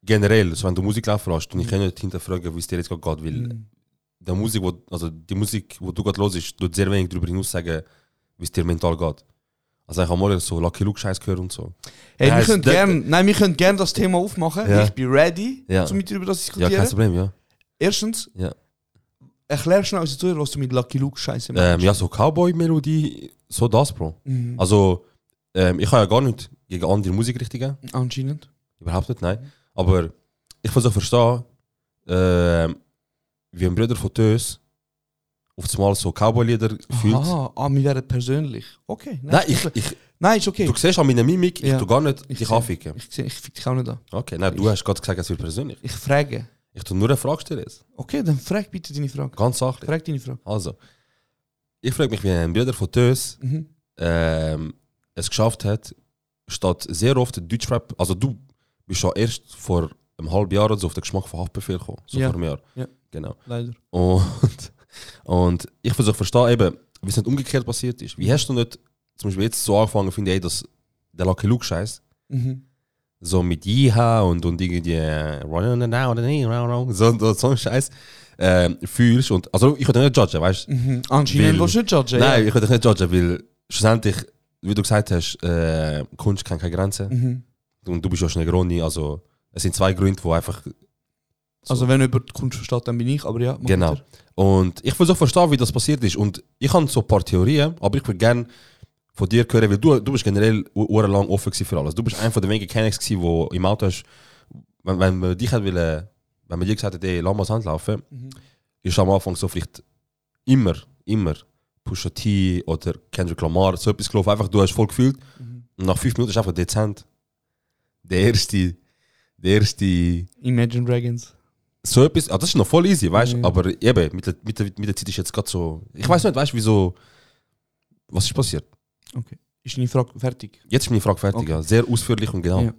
generell, so wenn du Musik laufen lässt, und ich kann nicht hinterfragen, wie es dir jetzt gerade geht, weil Mhm. der Musik, wo, also die Musik, wo du gerade hörst, tut sehr wenig darüber hinaus sagen, wie es dir mental geht. Also ich habe mal so Lucky Luke Scheiß gehört und so. Hey, Ja, wir können gern, nein, wir können gern das Thema aufmachen. Ja. Ich bin ready, Ja. um mit dir über das Ja, diskutieren. kein Problem, ja. Erstens, Ja. Erklär schnell uns Zuhörer, was du mit Lucky Luke Scheiße Ähm, ja, so Cowboy-Melodie, so das, Bro. Mhm. Also, ähm, ich habe ja gar nicht gegen andere Musikrichtungen. Anscheinend. Überhaupt nicht, nein. Aber ich versuche verstehen, ähm, wie ein Bruder von Tös auf einmal so Cowboy-Lieder fühlt. Aha, ah, wir werden persönlich. Okay. Nein, ist ich, ich, nein, ist okay. du siehst an meiner Mimik, ich Ja. tu gar nicht Ich dich anficken. Ich, ich fick dich auch nicht an. Okay, nein, du hast gerade gesagt, es wird persönlich. Ich frage. Ich tu nur eine Frage stellen. jetzt. Okay, dann frag bitte deine Frage. Ganz sachlich. Frag deine Frage. Also, ich frage mich, wie ein Bruder von Tös Mhm. ähm, es geschafft hat, statt sehr oft Deutschrap, also du bist ja erst vor einem halben Jahr so auf den Geschmack von Haftbefehl gekommen. So Ja. vor einem Jahr. Ja. Genau. Leider. Und, und ich versuche verstehen, eben, wie es nicht umgekehrt passiert ist. Wie hast du nicht zum Beispiel jetzt so angefangen, finde ich, dass der Lucky Luke Scheiß Mhm. So mit Jiha und, und irgendwie äh, so, so, so ein Scheiß ähm, fühlst. Und, also ich würde nicht judgen, weißt du? Mhm. Anscheinend willst du nicht judgen. Nein, ja. ich würde dich nicht judgen, weil schlussendlich, wie du gesagt hast, äh, Kunst kennt keine Grenzen. Mhm. Und du bist ja schon Negroni, also es sind zwei Gründe, die einfach Also wenn jemand die Kunst versteht, dann bin ich, aber ja. Genau. Und ich versuche verstehen, wie das passiert ist. Und ich habe so ein paar Theorien, aber ich würde gerne von dir hören, weil du, du bist generell lang offen für alles. Du bist einer von den wenigen Kennex gewesen, wo im Auto hast, wenn, wenn man dich hat wollen, wenn man dir gesagt hat, ey, lass mal Hand laufen, Mhm. ist am Anfang so vielleicht immer, immer Pusha T oder Kendrick Lamar, so etwas gelaufen. Einfach, du hast voll gefühlt. Mhm. Und nach fünf Minuten ist einfach dezent. Der erste, der erste, Imagine Dragons. so etwas, ah, das ist noch voll easy, weißt du? Mhm. Aber eben, mit der, mit, der, mit der Zeit ist jetzt gerade so. Ich weiß nicht, weißt du, wieso. Was ist passiert? Ist deine Frage fertig? Jetzt ist meine Frage fertig, Okay. ja. Sehr ausführlich und genau. Ja.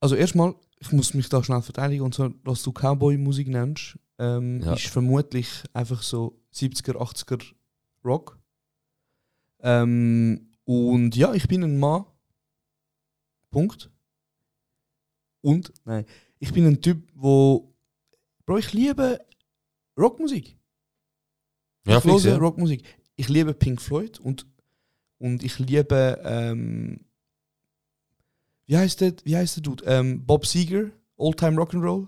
Also erstmal, ich muss mich da schnell verteidigen. Und zwar, was du Cowboy-Musik nennst, ähm, Ja. ist vermutlich einfach so 70er, 80er Rock. Ähm, und ja, ich bin ein Mann. Punkt. Und, nein, ich bin ein Typ, wo. Bro, ich liebe Rockmusik. Ja, ich fix, höre ja. Rockmusik. Ich liebe Pink Floyd und, und ich liebe ähm, Wie heißt der, wie heißt der Dude? Ähm, Bob Seger, Oldtime Rock'n'Roll.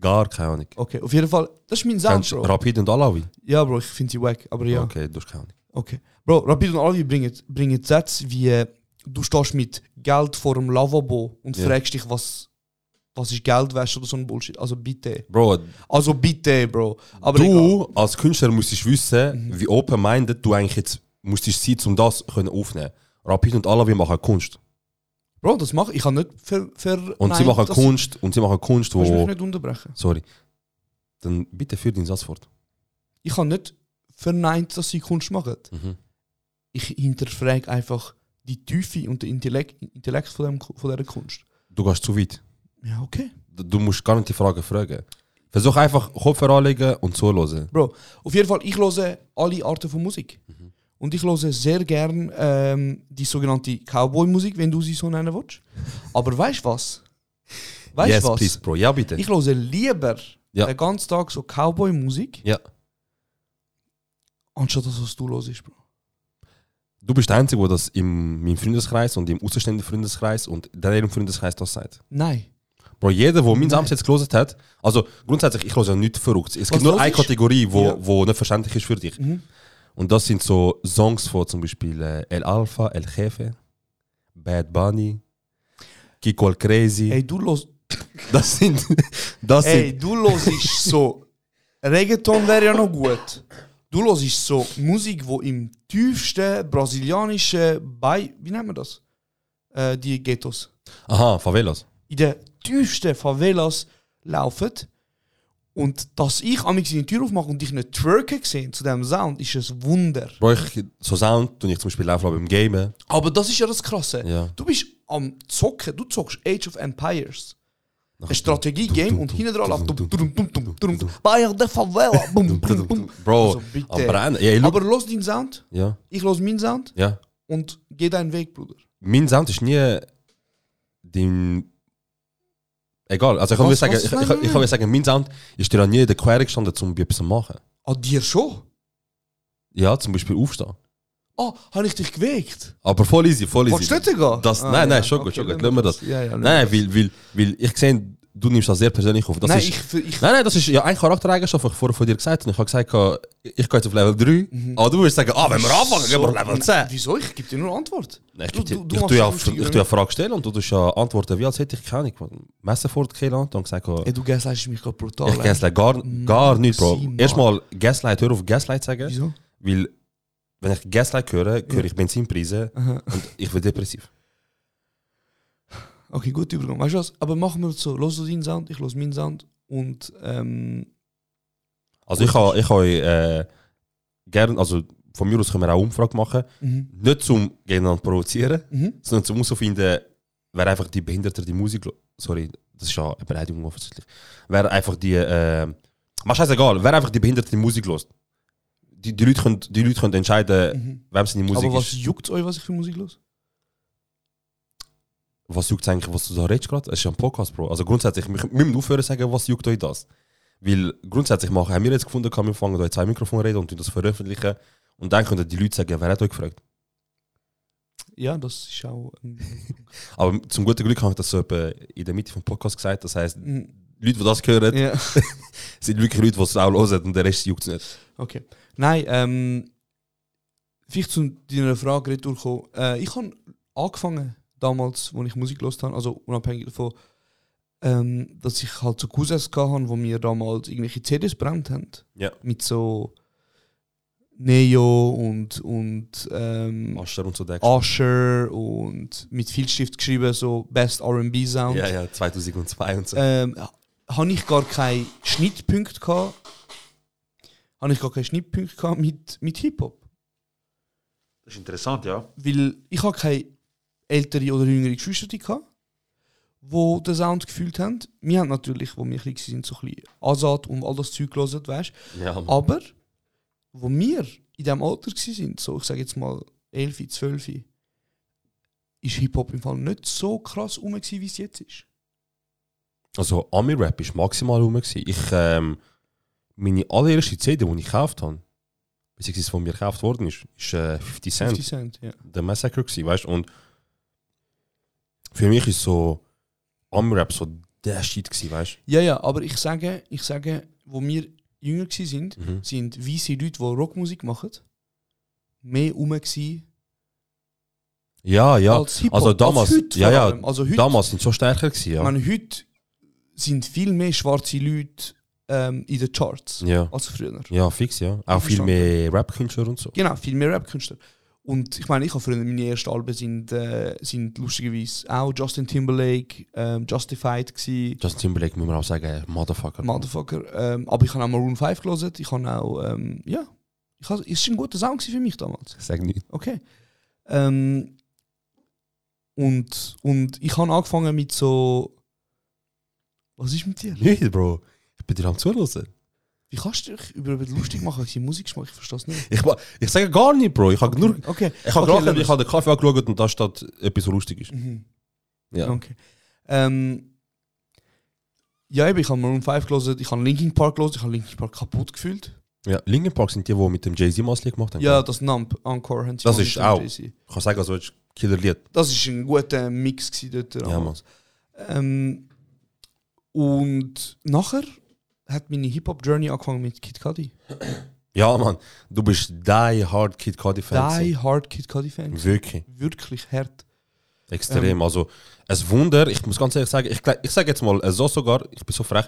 Gar keine Ahnung. Okay, auf jeden Fall, das ist mein Sound, Bro. Rapid und Alawi? Ja, Bro, ich finde sie wack, aber ja. Okay, du hast keine Ahnung. Okay. Bro, Rapid und Alvi bringen, bringen Sätze wie äh, du stehst mit Geld vor dem Lavabo und Ja. fragst dich, was, was ist Geldwäsche oder so ein Bullshit. Also bitte. Bro, Also bitte, Bro. Aber egal. du als Künstler musstest wissen, wie open-minded du eigentlich jetzt musstest sein, um das können aufnehmen. Rapid und Alawi machen Kunst. Bro, das mache ich. Ich habe nicht ver, ver Und sie machen Kunst, und sie machen Kunst, Du mich wo... nicht unterbrechen. Sorry. Dann bitte führ deinen Satz fort. Ich habe nicht verneint, dass sie Kunst machen. Mhm. Ich hinterfrage einfach die Tiefe und den Intellekt, Intellekt von, dem, von dieser Kunst. Du gehst zu weit. Ja, okay. Du, du musst gar nicht die Frage fragen. Versuch einfach Kopf anlegen und zuhören. Bro, auf jeden Fall, ich höre alle Arten von Musik. Und ich höre sehr gern ähm, die sogenannte Cowboy-Musik, wenn du sie so nennen willst. Aber weißt du was? Weißt du yes, was? please, Bro. Ja, bitte. Ich höre lieber Ja. den ganzen Tag so Cowboy-Musik, ja. anstatt das, was du hörst, Bro. Du bist der Einzige, der das in meinem Freundeskreis und im außerstehenden Freundeskreis und in ihrem Freundeskreis das sagt. Nein. Bro, jeder, der meinen Samstag jetzt gelesen hat, also grundsätzlich, ich höre ja nichts verrückt. Es gibt Was nur hörst eine? Kategorie, wo, Ja. wo nicht verständlich ist für dich. Mhm. Und das sind so Songs von zum Beispiel äh, El Alpha, El Jefe, Bad Bunny, Kiko El Crazy. Ey, du hörst, Das sind. Das ey, sind du hörst so. Reggaeton wäre ja noch gut. Du hörst so Musik, wo im tiefsten brasilianischen Bei. Wie nennt man das? Äh, die Ghettos. aha, Favelas. in den tiefsten Favelas laufen. Und dass ich in die Tür aufmache und dich nicht twerken sehe zu diesem Sound, ist ein Wunder. Bro, ich, so Sound tue ich zum Beispiel laufen beim Gamen. Aber das ist ja das Krasse. Ja. Du bist am Zocken, du zockst Age of Empires. Ein Strategie-Game und hinten dran läuft Bayern der Favela. Bum, bum, bum. Bro, Also. Ja, look. Aber los deinen Sound, ja, ich los meinen Sound ja. und geh deinen Weg, Bruder. Mein Sound ist nie den. Egal, also ich kann Was- sagen, was? ich, Nein, ich, nein, ich, kann mir sagen, mein Sound ist dir an nie in der Quere gestanden, um etwas zu machen. An dir schon? Ja, zum Beispiel aufstehen. Ah, habe ich dich geweckt? Aber voll easy, voll easy. Wolltest du nicht gehen? Das, Ah, nein, nein, ja, schon okay, gut, schon gut. lassen wir das. Ja, ja, nein, weil, weil, weil ich sehe, du nimmst das sehr persönlich auf. Das Nein, ist, ich, ich, nein, nein, das ist ja eine Charaktereigenschaft, die ich vorher von dir gesagt habe. Ich habe gesagt, ich gehe jetzt auf Level 3. Aber du würdest sagen, ah, wenn wir anfangen, gehen wir Level 10. Wieso? Ich gebe dir nur Antwort. Nein, ich, Du- du- ich, tue ja, ich tue ja? Fragen stellen und du tust ja antworten, wie als hätte ich keine vor die Kehle und gesagt, oh, Ey, du gaslightest mich gerade brutal. ich gaslight gar, gar nicht, Bro. Erstmal Gaslight, hör auf Gaslight sagen. Wieso? Weil, wenn ich Gaslight höre, höre ich Benzinpreise und ich werde depressiv. Okay, gut Übergang. Weißt du was? Aber machen wir es so. Los du deinen Sound, ich los meinen Sound. Und ähm, Also ich habe ich ha, äh, gern, also von mir aus können wir auch Umfrage machen. mhm. Nicht zum gegeneinander provozieren, Mhm. sondern zum herausfinden, wer einfach die Behinderte die Musik... Sorry, das ist ja eine Beleidigung offensichtlich. Wer einfach die... Äh, mach scheißegal, wer einfach die Behinderte die Musik los. Die, die, Leute können, die Leute können entscheiden, Mhm. wem sie die Musik Aber was ist. juckt euch, was ich für Musik los? Was juckt eigentlich, was du da redest gerade? Es ist ja ein Podcast, Bro. Also grundsätzlich, wir müssen aufhören zu sagen, was juckt euch das? Weil grundsätzlich machen, haben wir jetzt gefunden, kann wir fangen, da zwei Mikrofone reden und das veröffentlichen. Und dann können die Leute sagen, wer hat euch gefragt? Ja, das ist auch. Ähm, Aber zum guten Glück habe ich das so in der Mitte vom Podcast gesagt. Das heisst, mm, Leute, die das hören, ja. sind wirklich Leute, die es auch hören und der Rest juckt es nicht. Okay. Nein, ähm, vielleicht zu deiner Frage retour kommen. Äh, ich habe angefangen, damals, als ich Musik gehört habe, also unabhängig davon, ähm, dass ich halt so Cousins hatte, wo mir damals irgendwelche CDs brennt haben. Ja. Mit so Neo und, und ähm, Ascher und so der. Usher und mit Filzstift geschrieben, so Best RB Sound. Ja, ja, 2002 und so. Ähm, habe ich gar keinen Schnittpunkt gehabt. Habe ich gar keinen Schnittpunkt gehabt mit, mit Hip-Hop. Das ist interessant, ja. Weil ich habe keine ältere oder jüngere Geschwister gehabt, die den Sound gefühlt haben. Wir haben natürlich, wo wir klein waren, so ein bisschen Azad und all das Zeug gelesen, weißt Ja. Aber, wo wir in diesem Alter waren, so ich sage jetzt mal 11, 12, ist Hip-Hop im Fall nicht so krass rum, wie es jetzt ist. Also Ami-Rap war maximal rum. Ich, ähm, meine allererste CD, die ich gekauft habe, beziehungsweise von mir gekauft worden ist, ist äh, 50 Cent. 50 Cent, ja. der Massacre gewesen, weißt du? Und Für mich ist so Ami-Rap so der Shit gewesen, weißt Ja, ja, aber ich sage, ich sage, wo wir jünger gsi sind, Mhm. sind weiße Leute, die Rockmusik machen, mehr rum gsi Ja, ja. als. Also damals, als heute ja, ja. Also heute, damals sind so stärker gewesen, ja. meine, heute sind viel mehr schwarze Leute ähm, in den Charts Ja. als früher. Ja, fix, ja. Auch viel mehr Rap-Künstler und so. Genau, viel mehr Rap-Künstler. Und ich meine, ich habe früher meine ersten Alben sind, äh, sind lustigerweise auch Justin Timberlake, ähm, Justified gsi, Justin Timberlake muss man auch sagen, Motherfucker. Motherfucker. Ähm, aber ich habe auch Maroon 5 gelesen. Ich habe auch, ähm, ja, ich habe, es war ein guter Sound für mich damals. Sag nicht. Okay. Ähm, und, und ich habe angefangen mit so. Was ist mit dir? Nicht, Bro. Ich bin dir am Zuhören. Wie kannst du dich über, lustig machen, wie Musikgeschmack? Ich verstehe es nicht. Ich, ich sage gar nicht, Bro. Ich habe nur. Okay. Ich habe Okay, gerade ich habe den Kaffee angeschaut und da steht etwas so lustig ist. Mhm. Ja. Okay. Ähm, ja, eben, ich habe Maroon 5 gelesen, ich habe Linkin Park gelesen, ich habe Linkin Park kaputt gefühlt. ja. Linkin Park sind die, die mit dem Jay-Z Maske gemacht haben. Ja, das Nump, Encore haben sie Das ist auch-. Ich kann sagen, also, das ist Killer-Lied. Das ist ein guter Mix dort. Ja, damals. Ähm, und nachher hat meine Hip-Hop-Journey angefangen mit Kid Cudi. Ja, Mann. Du bist die Hard Kid Cudi-Fan. Die Hard Kid Cudi-Fan. Wirklich. Wirklich hart. Extrem. Ähm. Also, ein Wunder, ich muss ganz ehrlich sagen, ich, ich sage jetzt mal, so sogar, ich bin so frech.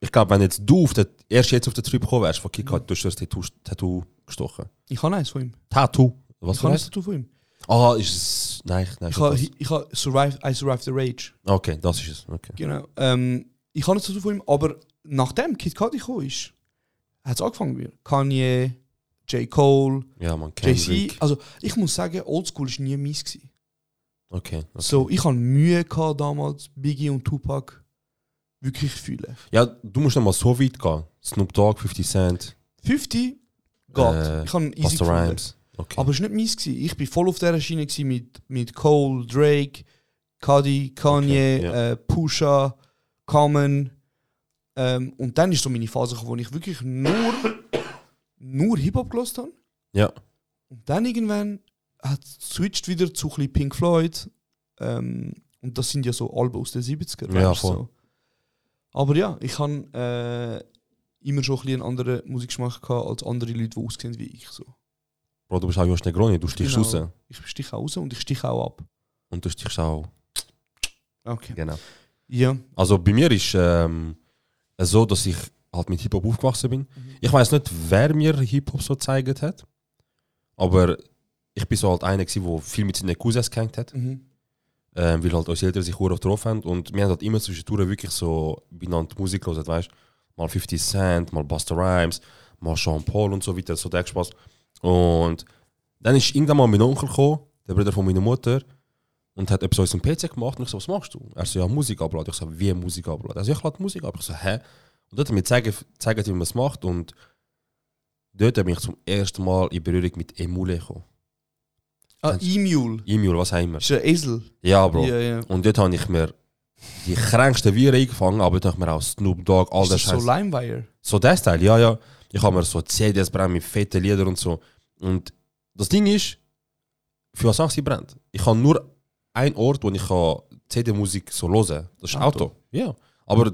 Ich glaube, wenn jetzt du auf der, erst jetzt auf den Trip gekommen wärst von Kid Cudi, du hast das Tattoo, Tattoo gestochen. Ich habe eins von ihm. Tattoo? Was Ich habe ein? Tattoo von ihm. Ah, ist es. Nein, nein. Ich habe, habe survived, I Survived the Rage. Okay, das ist es. Okay. Genau. Ähm, ich habe ein Tattoo von ihm, aber nachdem Kid Cudi gekommen ist, hat es angefangen mit Kanye, J. Cole, Ja, man, Jay-Z. Also ich muss sagen, Oldschool war nie mies. Gewesen. Okay. okay. So, ich hatte Mühe gehabt damals, Biggie und Tupac wirklich fühlen. Ja, du musst noch mal so weit gehen. Snoop Dogg, 50 Cent, 50 geht. Äh, ich habe easy. Rhymes. Okay. Aber es war nicht mies. Gewesen. Ich war voll auf dieser Schiene mit, mit Cole, Drake, Cudi, Kanye, Okay, ja. äh, Pusha, Common. Ähm, und dann ist so meine Phase gekommen, wo ich wirklich nur, nur Hip-Hop gelost habe. ja. Und dann irgendwann hat switcht wieder zu ein Pink Floyd. Ähm, und das sind ja so Alben aus den 70er. Ja, voll. so. Aber ja, ich habe äh, immer schon ein einen anderen Musikgeschmack gehabt als andere Leute, die aussehen wie ich. So. Bro, du bist auch Josh Negroni, du stichst Genau. raus. Ich stiche raus und ich stiche auch ab. Und du stichst auch. Okay. Genau. Ja. Also bei mir ist ähm, es so, dass ich halt mit Hip-Hop aufgewachsen bin. Ich weiß nicht, wer mir Hip-Hop so gezeigt hat. Aber ich bin so halt einer, der viel mit seinen Cousins gehängt hat. Mhm. ähm, weil halt unsere Eltern sich gut drauf haben und wir haben halt immer zwischendurch wirklich so benannt Musik gehört, weißt Mal 50 Cent, mal Busta Rhymes, mal Sean Paul und so weiter, so der Spaß. Und dann ist irgendwann mal mein Onkel gekommen, der Bruder von meiner Mutter, und hat etwas auf dem PC gemacht und ich so, was machst du? Er so, ja, Musik abladen. Ich so, wie Musik abladen? Also ich lade Musik ab. Ich so, hä? Und dort hat er mir gezeigt, gezeigt, wie man es macht und dort bin ich zum ersten Mal in Berührung mit Emule gekommen. Ah, E-Mule. E-Mule, was haben wir? Ist ein Esel. Ja, Bro. Ja, ja. Und dort habe ich mir die kränksten Viren eingefangen, aber dort habe ich mir auch Snoop Dogg, all Ist das das so. Limewire? So der Style, ja, ja. Ich habe mir so CDs brennt mit fetten Liedern und so. Und das Ding ist, für was auch sie brennt. Ich habe nur einen Ort, wo ich CD-Musik so hören. Das ist Auto. Auto. Ja. Aber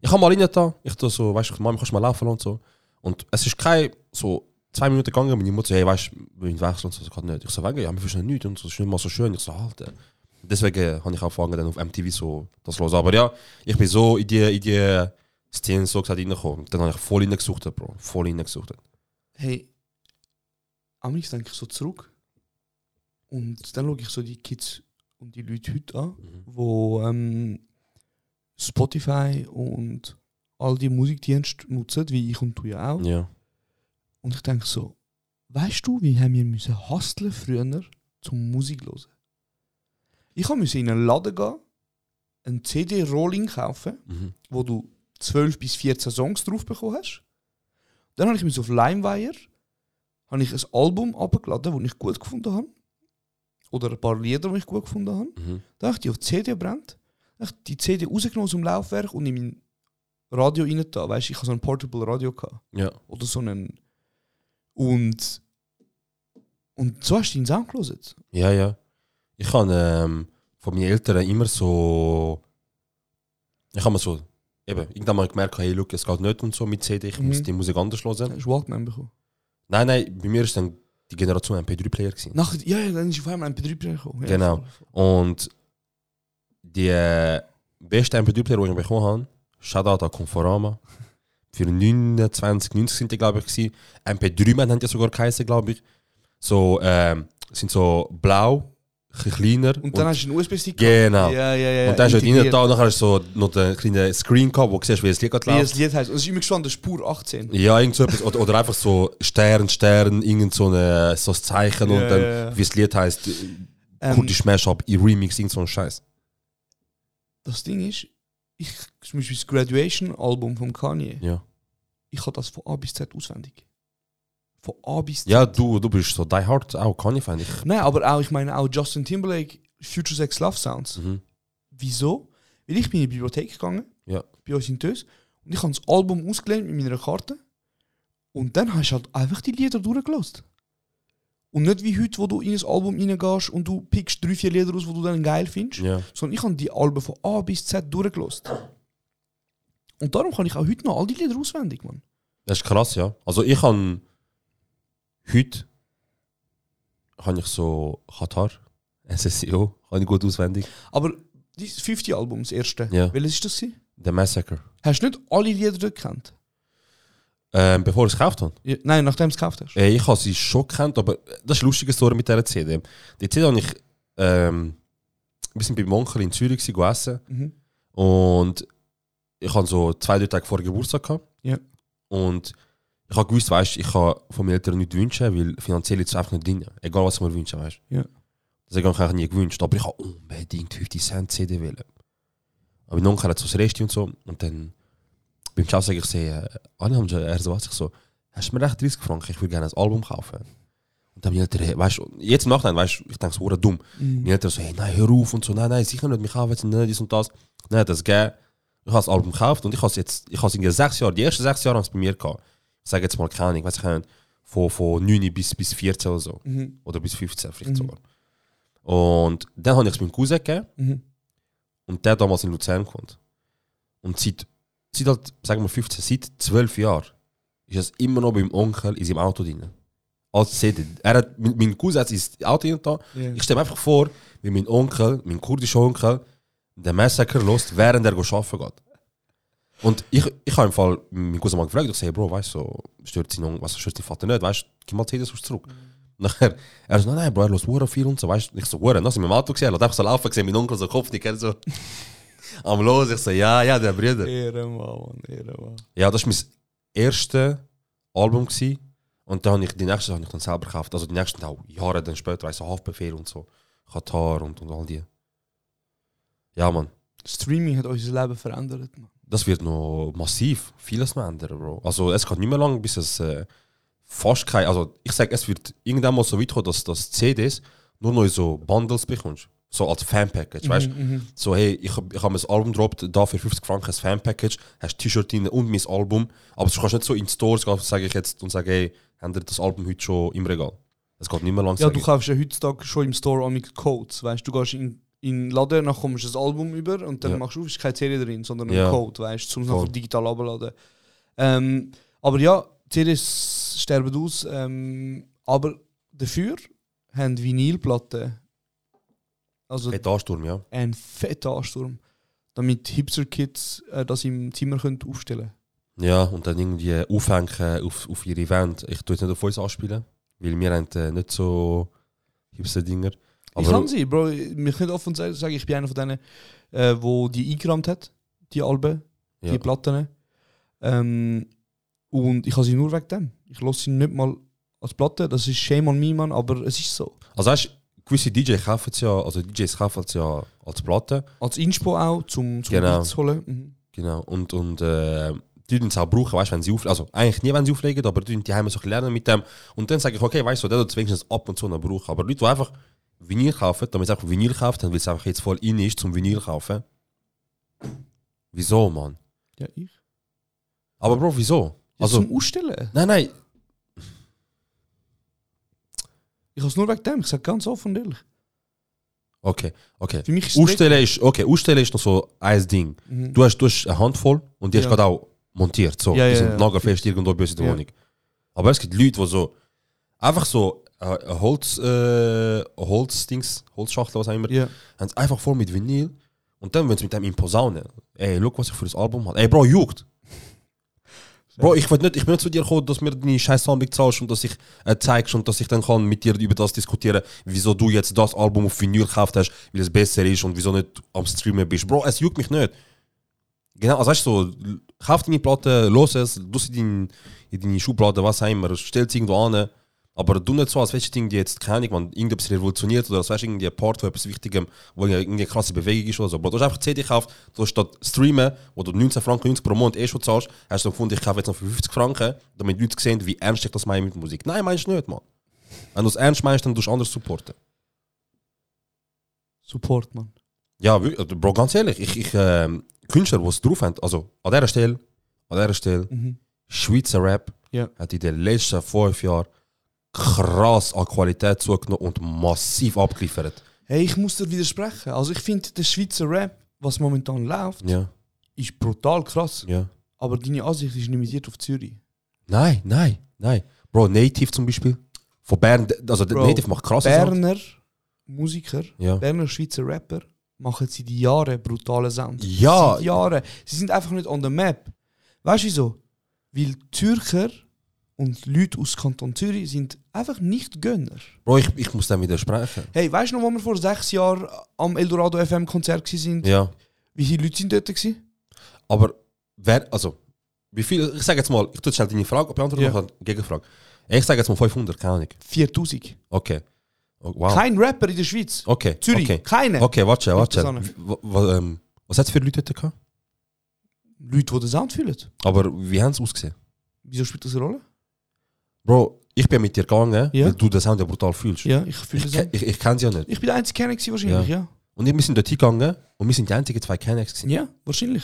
ich habe mal rein da, ich da so, weißt du, Mami, kannst du mal laufen und so. Und es ist kein so zwei Minuten gegangen, meine Mutter so, hey, weißt du, wir müssen wechseln und so. Ich so, nicht. Ich so, wegen, ja, wir verstehen nichts und so, ist nicht mal so schön. Ich so, Alter. Deswegen habe ich angefangen, dann auf MTV so das los. Aber ja, ich bin so in die, in die Szene so gesagt reingekommen. Dann habe ich voll reingesucht, Bro. Voll reingesucht. Hey, amigs denke ich so zurück und dann schaue ich so die Kids und die Leute heute an, Mhm. wo ähm, Spotify und all die Musikdienste nutzen, wie ich und du ja auch. Ja. Und ich denke so, weißt du, wie haben wir müssen hustlen früher zum Musik hören? Ich musste in einen Laden gehen, ein CD-Rolling kaufen, Mhm. wo du 12 bis 14 Songs drauf bekommen hast. Dann habe ich mich auf LimeWire habe ich ein Album abgeladen, das ich gut gefunden habe. Oder ein paar Lieder, die ich gut gefunden habe. Mhm. Dann habe ich die auf die CD brennt. Die CD rausgenommen aus dem Laufwerk und in mein Radio rein da. Weißt du, ich habe so ein Portable Radio gehabt. Ja. Oder so einen. Und. Und so hast du Sound gelesen. Ja, ja. Ich habe ähm, von meinen Eltern immer so. Ich habe mir so. Eben, irgendwann mal gemerkt, hey, look, es geht nicht und so mit CD, ich Mhm. muss die Musik anders hören. Hast du Walkman bekommen? Nein, nein, bei mir ist dann die Generation MP3-Player gewesen. Nachher, ja, ja, dann ist auf einmal ein MP3-Player gekommen. Ja, Genau. voll, voll. Und die äh, beste MP3-Player, die ich bekommen habe, Shoutout an Conforama. Für 29, 90 sind die, glaube ich, gewesen. MP3-Man haben die sogar geheißen, glaube ich. So, ähm, sind so blau, kleiner. Und dann hast du einen USB-Stick Genau. Ja, ja, ja. und dann hast du integriert. da, und nachher hast du so noch den kleinen Screen gehabt, wo du siehst, wie das Lied gerade Wie das läuft. Lied heißt. Und es ist immer gestanden, Spur 18. Ja, irgend so etwas. Oder, oder einfach so Stern, Stern, irgend so, eine, so ein Zeichen und dann, wie das Lied heißt, Ähm, kurdisch Smash-Up, Remix, irgend so ein Scheiß. das Ding ist, ich, zum Beispiel das Graduation-Album von Kanye, Ja. ich habe das von A bis Z auswendig. Von A bis Z. Ja, du, du bist so die hard auch, kann ich eigentlich. Nein, aber auch, ich meine auch Justin Timberlake, Future Sex Love Sounds. Mhm. Wieso? Weil ich bin in die Bibliothek gegangen, Ja. bei uns in Tös, und ich habe das Album ausgelehnt mit meiner Karte. Und dann hast du halt einfach die Lieder durchgelost. Und nicht wie heute, wo du in ein Album reingehst und du pickst drei, vier Lieder aus, die du dann geil findest. Ja. Sondern ich habe die Alben von A bis Z durchgelost. Und darum kann ich auch heute noch all die Lieder auswendig, Mann. Das ist krass, ja. Also ich habe heute habe ich so Katar, SSCO, habe ich gut auswendig. Aber das 50 Album, das erste, Ja. welches ist das? gewesen? The Massacre. Hast du nicht alle Lieder dort gekannt? Ähm, bevor ich es gekauft habe. Ja, nein, nachdem du es gekauft hast. Äh, ich habe sie schon gekannt, aber das ist eine lustige Story mit dieser CD. Die CD habe ich, ähm, wir sind bei meinem Onkel in Zürich gewesen, gegessen Mhm. und ich habe so zwei, drei Tage vor Geburtstag gehabt. Ja. Und ich habe gewusst, weißt, ich kann von meinen Eltern nichts wünschen, weil finanziell ist es einfach nicht drin. Egal was ich mir wünsche, weißt Ja. Deswegen habe ich eigentlich nie gewünscht. Aber ich habe unbedingt 50 Cent CD wählen. Aber mein Onkel hat so das Rest und so. Und dann beim Ciao sage ich so, äh, alle haben schon, er so was, ich so, hast du mir recht 30 Franken, ich würde gerne ein Album kaufen. Und dann meine Eltern, weißt du, jetzt im Nachhinein, weißt du, ich denke so, dumm. Mhm. Meine Eltern so, hey, nein, hör auf und so, nein, nein, sicher nicht, mich kaufen jetzt nicht, dies und das. Nein, das gegeben. Ich habe das Album gekauft und ich habe es jetzt, ich habe es in sechs Jahren, die ersten sechs Jahre haben es bei mir gehabt. Sage jetzt mal keine Ahnung, weiß ich nicht, von, von 9 bis, bis 14 oder so. Mhm. Oder bis 15 vielleicht Mhm. sogar. Und dann habe ich es meinem Cousin gegeben Mhm. und der damals in Luzern gewohnt. Und seit, seit halt, sagen wir 15, seit 12 Jahren ist es immer noch beim Onkel in seinem Auto drin. Als CD. Er hat, mein, mein Cousin hat sein Auto drin da. Ja. Ich stelle mir einfach vor, wie mein Onkel, mein kurdischer Onkel, den Massaker lost, während er arbeiten geht. Und ich, ich habe im Fall meinen Cousin mal gefragt, ich sage, Bro, weißt du, so, stört sein Onkel, was stört dein Vater nicht, weißt du, gib mal CDs zurück. Nachher, er so, nein, nein, Bro, er los Hure viel und so, weißt du, ich so, dann sind wir im Auto gesehen, er hat einfach so laufen gesehen, mein Onkel so Kopf, die kennt so, am Los, ich so, ja, ja, der Bruder. Ehrenmann, Mann, Ehrenmann. Ja, das war mein erstes Album gewesen. und dann habe ich die nächste habe ich dann selber gekauft, also die nächsten auch Jahre dann später, weißt du, Haftbefehl und so, Katar und, und all die. Ja, Mann. Streaming hat unser Leben verändert, Mann. Das wird noch massiv vieles noch ändern, Bro. Also es geht nicht mehr lang, bis es äh, fast kein, also ich sage, es wird irgendwann mal so weit kommen, dass das CDs nur noch in so Bundles bekommst. So als Fan-Package, weißt du? Mhm. So, hey, ich, ich habe mein Album gedroppt, da für 50 Franken ein Fan-Package, hast T-Shirt drin und mein Album. Aber du kannst nicht so in Stores gehen, sage ich jetzt, und sagen, hey, habt ihr das Album heute schon im Regal? Das geht nicht mehr lang. Ja, du kaufst ja heutzutage schon im Store auch mit Codes. Weißt du, du gehst in, in den Laden, dann kommst du das Album über und dann Ja. machst du auf, ist keine Serie drin, sondern Ja. ein Code, weißt du, Voll. nachher digital abladen. Ähm, aber ja, CDs sterben aus. Ähm, aber dafür haben Vinylplatten also Hey, Ansturm, ja. einen fetten Ansturm, damit Hipster-Kids äh, das im Zimmer können aufstellen Ja, und dann irgendwie aufhängen auf, auf ihr Event. Ich tue es nicht auf uns anspielen, weil wir haben äh, nicht so hipster Dinger. Ich kann sie, Bro. Wir können offen sagen, ich bin einer von denen, äh, wo die eingerammt hat, die Alben, ja. die Platten. Ähm, und ich habe sie nur wegen dem. Ich lasse sie nicht mal als Platte. Das ist Shame on me, Mann, aber es ist so. Also weißt, gewisse DJs kaufen es ja, also DJs kaufen es ja als Platte. Als Inspo auch, zum, zum Genau. Beats holen. Mhm. Genau. Und, und äh, die es auch brauchen, weißt, wenn sie auflegen. Also eigentlich nie, wenn sie auflegen, aber die, die haben so lernen mit dem. Und dann sage ich, okay, weißt du, der tut wenigstens ab und zu noch brauchen. Aber Leute, die einfach Vinyl kaufen, damit sie einfach Vinyl dann weil es einfach jetzt voll in ist zum Vinyl kaufen. Wieso, Mann? Ja, ich. Aber Bro, wieso? Ja, Also, zum Ausstellen. nein, nein, Ich habe es nur wegen dem. Ich sage ganz offen und ehrlich. Okay, okay. Für mich ist es Ausstellen ist, okay, ausstellen ist noch so ein Ding. Mhm. Du, hast, du hast eine Handvoll und die hast Ja. gerade auch montiert. So. Ja, die sind nagelfest irgendwo bei uns in der. Wohnung. Aber es gibt Leute, die so einfach so äh, ein Holz, äh, Holzdings, Holzschachtel, was auch immer, Ja. haben es einfach voll mit Vinyl und dann, wenn sie mit dem in Posaune, ey, schau, was ich für das Album habe. Ey, Bro, juckt. Bro, ich, will nicht, ich bin nicht zu dir gekommen, dass mir deine scheiß Sammlung zahlst und dass ich äh, zeigst und dass ich dann kann mit dir über das diskutieren, wieso du jetzt das Album auf Vinyl gekauft hast, weil es besser ist und wieso nicht am Streamen bist. Bro, es juckt mich nicht. Genau, also weißt du, so, kauf deine Platte, los es, du sie in, in deine Schublade, was auch immer, stell es irgendwo an. Aber du nicht so, als wärst du irgendwie jetzt, keine Ahnung, man, irgendetwas revolutioniert oder als wärst du irgendwie ein Part von etwas Wichtigem, wo irgendwie eine krasse Bewegung ist oder so. Bro, du hast einfach CD gekauft, du hast statt streamen, wo du 19 Franken 90 pro Monat eh schon zahlst, hast du gefunden, ich kaufe jetzt noch für 50 Franken, damit Leute sehen, wie ernst ich das meine mit Musik. Nein, meinst du nicht, Mann. Wenn du es ernst meinst, dann tust du anders supporten. Support, man. Ja, also, Bro, ganz ehrlich, ich, ich ähm, Künstler, die es drauf haben, also an dieser Stelle, an dieser Stelle, Mhm. Schweizer Rap Ja. hat in den letzten fünf Jahren krass an Qualität zugenommen und massiv abgeliefert. Hey, ich muss dir widersprechen. Also ich finde, der Schweizer Rap, was momentan läuft, Ja, ist brutal krass. ja. Aber deine Ansicht ist limitiert auf Zürich. Nein, nein, nein. Bro, Native zum Beispiel. Von Bern, also Bro, Native macht krasse Sachen. Berner Musiker, Ja. Berner Schweizer Rapper machen seit Jahren brutale Sound. Ja. Seit Jahren. Sie sind einfach nicht on the map. Weißt du wieso? Weil Zürcher und Leute aus Kanton Zürich sind einfach nicht Gönner. Bro, ich, ich muss dem widersprechen. Hey, weißt du noch, wo wir vor sechs Jahren am Eldorado FM Konzert waren? Ja. Wie viele Leute sind dort? Gewesen? Aber wer, also, wie viel, ich sage jetzt mal, ich tue schnell deine Frage beantworten, Ja. noch eine Gegenfrage. Ich sage jetzt mal 500, keine Ahnung. 4000. Okay. Oh, wow. Kein Rapper in der Schweiz. Okay. Zürich, Okay, keine. okay warte, warte. Interessant. Wa- wa- ähm, Was hat es für Leute dort gehabt? Leute, die den Sound fühlen. Aber wie haben sie ausgesehen? Wieso spielt das eine Rolle? Bro, ich bin mit dir gegangen, Ja. weil du den Sound ja brutal fühlst. Ja, ich fühle Ich, ke- Sound. ich, ich kenne sie ja nicht. Ich bin der einzige Kenner gewesen, wahrscheinlich, ja. Und wir sind dort hingegangen und wir sind die einzigen zwei Kenner. gewesen. Ja, wahrscheinlich.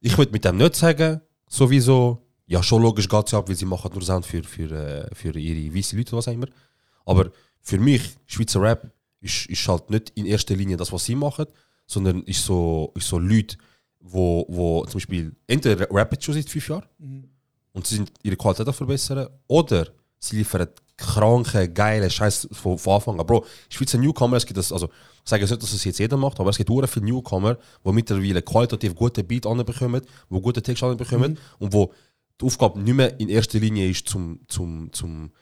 Ich würde mit dem nicht sagen, sowieso, ja, schon logisch geht es ab, weil sie machen nur Sound für, für, äh, für ihre weißen Leute was auch immer. Aber für mich, Schweizer Rap, ist, ist halt nicht in erster Linie das, was sie machen, sondern ist so, ist so Leute, wo, wo zum Beispiel entweder rappen schon seit fünf Jahren und sie sind ihre Qualität auch verbessern, oder sie liefern kranke, geile Scheiß von, von Anfang an. Bro, Schweizer Newcomer, es gibt das, also ich sage jetzt nicht, dass es jetzt jeder macht, aber es gibt sehr viele Newcomer, die mittlerweile qualitativ gute Beat anbekommen, die gute Text anbekommen und wo die Aufgabe nicht mehr in erster Linie ist, zum, zum, zum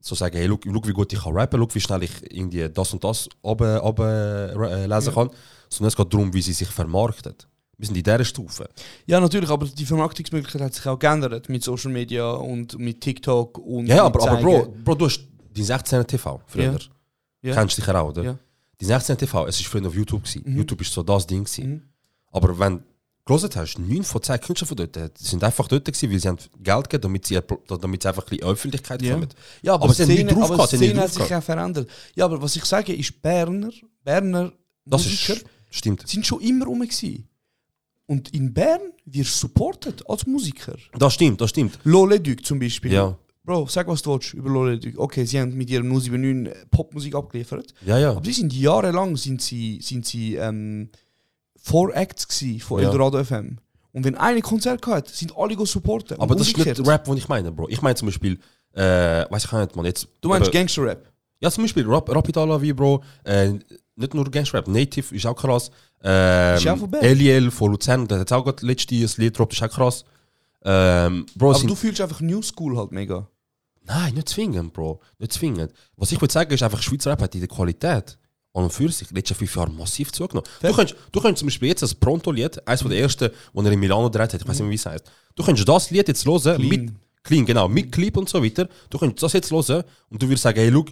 so sagen, hey, schau, wie gut ich kann rappen, schau, wie schnell ich irgendwie das und das runter, runter, lesen kann, sondern es geht darum, wie sie sich vermarktet. Wir sind in dieser Stufe. Ja, natürlich, aber die Vermarktungsmöglichkeit hat sich auch geändert mit Social Media und mit TikTok und Ja, mit aber, aber. Bro, Bro, du hast die 16 TV früher. Ja. Ja. Kennst du dich auch, oder? Ja. Die 16 TV, es war früher auf YouTube. Gewesen. Mhm. YouTube ist so das Ding. Gewesen. Mhm. Aber wenn du gelesen hast, 9 von 10 Künstler von dort, die sind einfach dort gewesen, weil sie haben Geld gegeben, damit sie, damit sie einfach ein bisschen Öffentlichkeit Ja. bekommen. Ja, aber, Aber sie haben Szene, nicht drauf die haben Szene hat sich auch verändert. Ja, aber was ich sage, ist Berner, Berner Das Musiker ist, stimmt. sind schon immer rum gewesen. Und in Bern wirst du supported als Musiker. Das stimmt, das stimmt. Lole Duc zum Beispiel. Ja, Bro, sag was du willst über Lole Duc. Okay, sie haben mit ihrem 079 Popmusik abgeliefert. ja, ja. Aber sie sind jahrelang sind sie, sind sie ähm, Four Acts von Ja. Eldorado FM. Und wenn eine Konzert gehabt, sind alle go supporten. Aber das ist nicht Rap, den ich meine, Bro. Ich meine zum Beispiel, äh, weiß ich nicht, man jetzt. Du meinst Gangster-Rap? Ja, zum Beispiel Rap, Rapid Alavi, Bro. Äh, nicht nur Gangster-Rap, Native ist auch krass. Ähm, Ist auch von Bern. Eliel von Luzern, der hat auch gerade letztes Lied gedroppt, ist auch krass. Ähm, Bro, Aber du fühlst einfach New School halt mega. nein, nicht zwingend, Bro. Nicht zwingend. Was ich würde sagen, ist einfach, Schweizer Rap hat in der Qualität und für sich letzten fünf Jahren massiv zugenommen. Du könntest, du könntest zum Beispiel jetzt das Pronto-Lied, eines der ersten, das er in Milano gedreht hat, ich weiß nicht mehr, wie es heißt. Du könntest das Lied jetzt hören, Clean. mit Clean, genau, mit Clip und so weiter. Du könntest das jetzt hören und du würdest sagen, hey, look,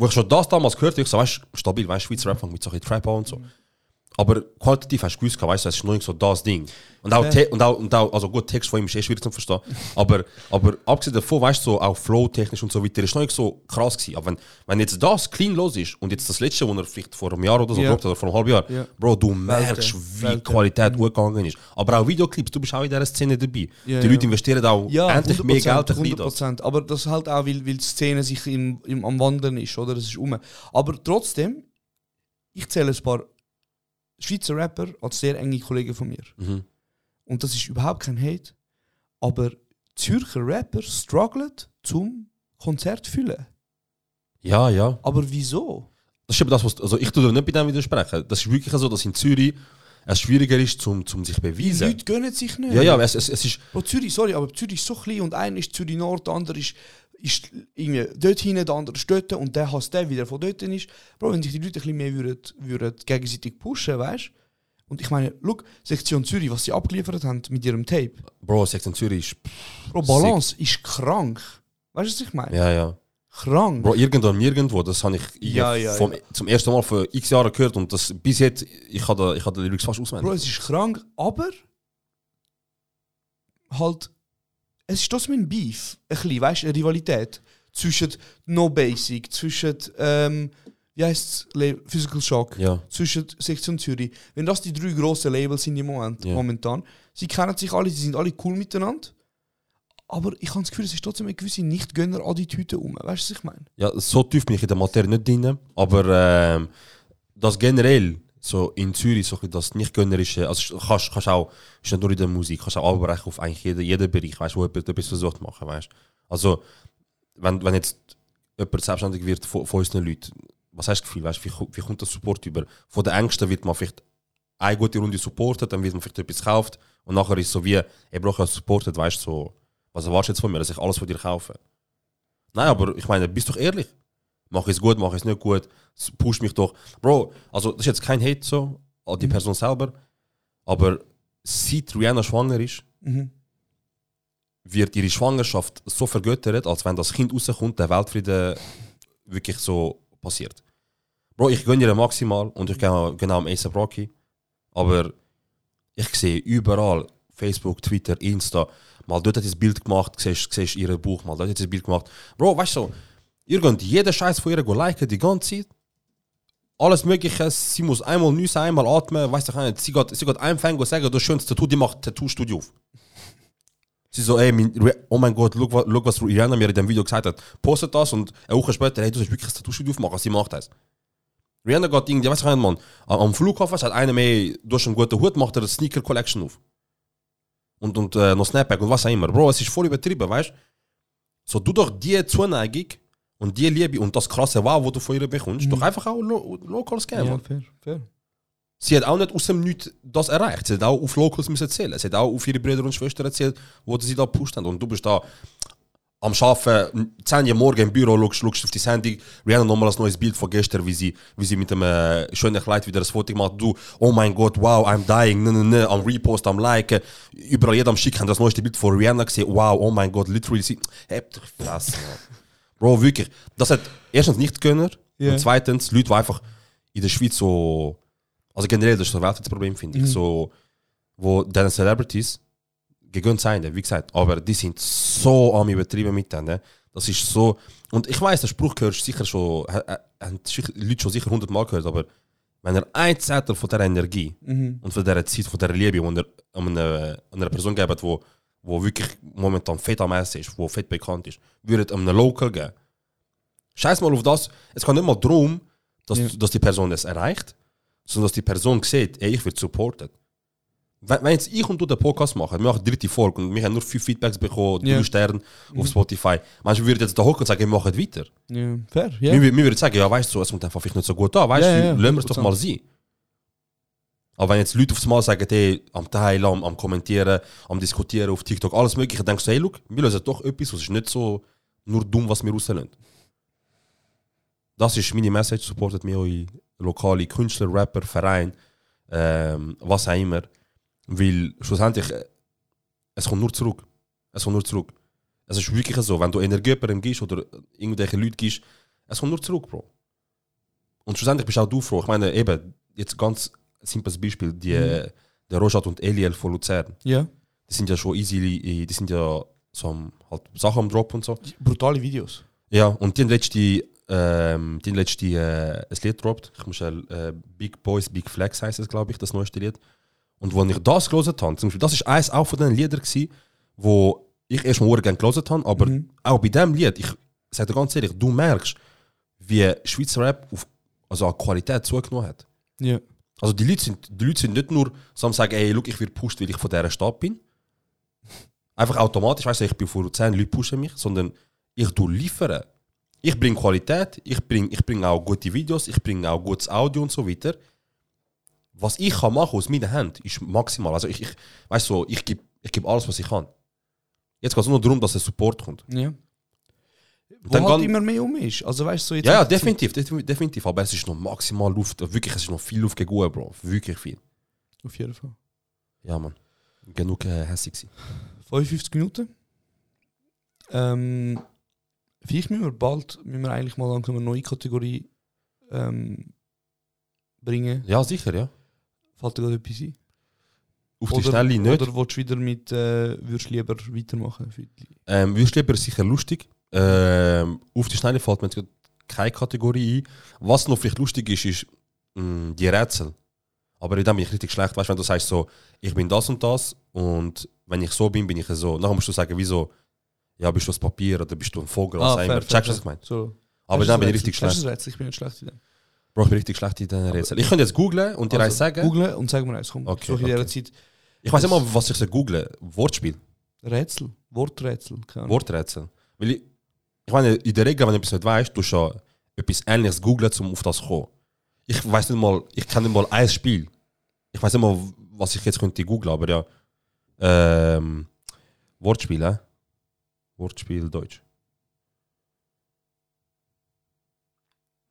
wo ich schon das damals gehört habe, ich so, weißt stabil, weißt Schweizer Rap mit so ein Trap und so. Aber qualitativ hast du gewusst, weißt du, es ist noch nicht so das Ding. Und auch, Ja. und auch, und auch also gut, Text von ihm ist eh schwierig zu verstehen. aber, aber abgesehen davon, weißt du, so auch flow-technisch und so weiter, ist noch nicht so krass gewesen. Aber wenn, wenn jetzt das clean los ist und jetzt das letzte, wo er vielleicht vor einem Jahr oder so Ja. hat, oder vor einem halben Jahr, Ja. Bro, du merkst, wie die Qualität gut gegangen ist. Aber auch Videoclips, du bist auch in dieser Szene dabei. Ja, die. Leute investieren auch endlich mehr 100%, Geld in das. 100%. Aber das halt auch, weil, weil die Szene sich im, im, am Wandern ist, oder? Das ist um. Aber trotzdem, ich zähle ein paar Schweizer Rapper als sehr enge Kollegen von mir. Mhm. Und das ist überhaupt kein Hate. Aber Zürcher Rapper strugglen zum Konzert zu füllen. Ja, ja. Aber wieso? Das ist eben das, was. Also ich tue nicht bei dem widersprechen. Das ist wirklich so, dass in Zürich es schwieriger ist, zum, zum sich Die beweisen. Leute gönnen sich nicht. Ja, ja, es, es, es ist. Bro, Zürich, sorry, aber Zürich ist so klein und einer ist Zürich Nord, der andere ist, ist irgendwie dort hinten, der andere ist dort und der hasst der wieder von dort ist. Bro, wenn sich die Leute ein bisschen mehr würden, würden gegenseitig pushen, weißt du? Und ich meine, look, Sektion Zürich, was sie abgeliefert haben mit ihrem Tape. Bro, Sektion Zürich ist. Bro, Balance ist krank. Weißt du, was ich meine? Ja, ja. Krank. Bro, irgendwo nirgendwo, das habe ich Ja, ja, vom, ja. zum ersten Mal vor x Jahren gehört und das bis jetzt, ich habe ich habe den Lyrics fast auswendig. Bro, es ist krank, aber halt, es ist trotzdem ein Beef, ein bisschen, weißt eine Rivalität zwischen No Basic, zwischen, ähm, wie heißt Physical Shock, Ja. zwischen Sektion Zürich. Wenn das die drei grossen Labels sind im Moment, Ja. momentan, sie kennen sich alle, sie sind alle cool miteinander, aber ich habe das Gefühl, es ist trotzdem eine gewisse Nicht-Gönner-Attitüde um, weißt du, was ich meine? Ja, so tief bin ich in der Materie nicht drin, aber ähm, das generell so in Zürich so das nicht gönnerische, also kannst, kannst auch, ist nicht nur in der Musik, kannst auch abbrechen auf eigentlich jeden, jeden Bereich, weißt wo jemand etwas versucht zu machen, weißt Also, wenn, wenn jetzt jemand selbstständig wird von, von unseren Leuten, was hast du Gefühl, weißt wie, wie kommt das Support über? Von den Ängsten wird man vielleicht eine gute Runde supportet, dann wird man vielleicht etwas gekauft und nachher ist so wie, ich brauche supportet, weißt so, was erwartest du jetzt von mir, dass ich alles von dir kaufe? Nein, aber ich meine, bist doch ehrlich. Mach ich es gut, mach ich es nicht gut, push mich doch. Bro, also das ist jetzt kein Hate so, an die Person selber, aber seit Rihanna schwanger ist, Mhm. wird ihre Schwangerschaft so vergöttert, als wenn das Kind rauskommt, der Weltfrieden wirklich so passiert. Bro, ich gönne ihr maximal und ich gehe genau am ASAP Rocky, aber ich sehe überall, Facebook, Twitter, Insta, mal dort hat sie ein Bild gemacht, siehst, siehst ihr Buch, mal dort hat sie ein Bild gemacht. Bro, weißt du, so, ihr könnt jeden Scheiß von ihr liken, die ganze Zeit. Alles Mögliche, sie muss einmal nüssen, einmal atmen, weißt du sie geht, sie geht Fan go sagen, das schönste Tattoo, die macht Tattoo-Studio auf. Sie so, ey, mein, oh mein Gott, look, wa- look, was Rihanna mir in dem Video gesagt hat. Postet das und eine Woche später, hey, du sollst wirklich ein Tattoo-Studio aufmachen, sie macht das. Rihanna geht irgendwie, weißt du Mann, am, Flughafen hat einer mehr, du hast einen guten Hut, macht er eine Sneaker-Collection auf. Und, und äh, noch Snapback und was auch immer. Bro, es ist voll übertrieben, weißt du? So, du doch die Zuneigung und die Liebe und das krasse Wow, wo du von ihr bekommst, doch einfach auch lo lokal scammen. Ja, fair, fair. Sie hat auch nicht aus dem Nichts das erreicht. Sie hat auch auf Locals müssen erzählen. Sie hat auch auf ihre Brüder und Schwestern erzählt, wo sie da gepusht haben. Und du bist da am Arbeiten, 10 Uhr morgen im Büro, schaust, schaust auf die Sendung, Rihanna nochmal ein neues Bild von gestern, wie sie, wie sie mit einem äh, schönen Kleid wieder ein Foto macht. Du, oh mein Gott, wow, I'm dying, ne, ne, ne, am Repost, am Liken. Überall jeder am Schick haben das neueste Bild von Rihanna gesehen. Wow, oh mein Gott, literally, sie, habt doch Fresse. Bro, wirklich. Das hat erstens nicht Gönner Ja. und zweitens Leute, die einfach in der Schweiz so, also generell, das ist so ein Weltwärtsproblem, finde ich, so, wo deine Celebrities gegönnt sein, wie gesagt, aber die sind so am übertrieben mit denen. Das ist so, und ich weiß, der Spruch hörst sicher schon, ha- haben Leute schon sicher hundertmal gehört, aber wenn er ein Zettel von dieser Energie und von dieser Zeit, von dieser Liebe, die er einer, einer Person gibt, wo, wo wirklich momentan fett am Essen ist, wo fett bekannt ist, würde einem Local geben. Scheiß mal auf das. Es geht nicht mal darum, dass, Ja. dass die Person es erreicht, sondern dass die Person sieht, ey, ich werde supported. Wenn, wenn jetzt ich und du den Podcast machen, wir machen die dritte Folge und wir haben nur fünf Feedbacks bekommen, drei Ja. Sterne auf Spotify. Manche würden jetzt da hocken und sagen, wir machen weiter. Ja, fair, ja. Wir, wir würden sagen, ja, weißt du, es kommt einfach vielleicht nicht so gut an, weißt Ja, du, ja, lassen wir es doch 100%. mal sein. Aber wenn jetzt Leute aufs Mal sagen, hey, am Teilen, am, am Kommentieren, am Diskutieren auf TikTok, alles Mögliche, denkst du, hey, look, wir lösen doch etwas, was ist nicht so nur dumm, was wir rauslassen. Das ist meine Message, supportet mir eure lokale Künstler, Rapper, Verein, ähm, was auch immer. Weil schlussendlich, äh, es kommt nur zurück. Es kommt nur zurück. Es ist wirklich so, wenn du Energie jemandem gibst oder irgendwelche Leute gibst, es kommt nur zurück, Bro. Und schlussendlich bist auch du froh. Ich meine, eben, jetzt ganz simples Beispiel, die, äh, der Rojat und Eliel von Luzern, ja. die sind ja schon easy, die sind ja so am, halt Sachen am Drop und so. Brutale Videos. Ja, und die haben letzte, ähm, die haben letzte äh, ein Lied droppt. Ich muss äh, Big Boys, Big Flex heißt es, glaube ich, das neueste Lied. Und als ich das gelesen habe, zum Beispiel, das ist eins auch von den Liedern gewesen, wo ich erst mal gerne gelesen habe, aber Mhm. auch bei dem Lied, ich sage dir ganz ehrlich, du merkst, wie Schweizer Rap auf also an Qualität zugenommen hat. Ja. Also die Leute sind, die Leute sind nicht nur am sagen, ey, look, ich werde pusht, weil ich von dieser Stadt bin. Einfach automatisch, weißt du, ich bin vor 10 Leute pushen mich, sondern ich tu liefern. Ich bringe Qualität, ich bringe ich bring auch gute Videos, ich bringe auch gutes Audio und so weiter. Was ich kann machen aus meiner Hand ist maximal. Also ich, ich weißt so, ich gebe ich geb alles, was ich kann. Jetzt geht es nur darum, dass der Support kommt. Ja. Wo dann halt immer mehr um ist. Also weißt du, so jetzt Ja, ja, definitiv, definitiv. Aber es ist noch maximal Luft. Wirklich, es ist noch viel Luft gegeben, Bro. Wirklich viel. Auf jeden Fall. Ja, Mann. Genug äh, hässig gewesen. 55 Minuten. Ähm, vielleicht müssen wir bald müssen wir eigentlich mal langsam eine neue Kategorie ähm, bringen. Ja, sicher, ja. Fällt dir gerade etwas ein? Auf die Schnelle nicht. Oder willst du wieder mit, äh, würdest du lieber weitermachen? Ähm, Würstlieber ist sicher lustig. Ähm, auf die Schnelle fällt mir jetzt keine Kategorie ein. Was noch vielleicht lustig ist, ist mh, die Rätsel. Aber in dem bin ich richtig schlecht. Weißt du, wenn du sagst so, ich bin das und das und wenn ich so bin, bin ich so. Nachher musst du sagen, wieso? Ja, bist du das Papier oder bist du ein Vogel? Was auch immer. Checkst du, was ich meine? So. Aber dann bin ich richtig schlecht. Rätsel? Ich bin nicht schlecht in dem. Bro, ich bin richtig schlecht in diesen Rätseln. Ich könnte jetzt googlen und dir eins sagen. Googlen und sag mir eins. Komm, Okay, so in dieser okay. Zeit. Ich weiß immer, was ich so google. Wortspiel. Rätsel. Worträtsel. Worträtsel. Weil ich, ich meine, in der Regel, wenn du etwas nicht weißt, du schon etwas Ähnliches googeln, um auf das zu kommen. Ich weiß nicht mal, ich kenne nicht mal ein Spiel. Ich weiß nicht mal, was ich jetzt könnte googlen, aber ja. Ähm, Wortspiel, hä? Wortspiel Deutsch.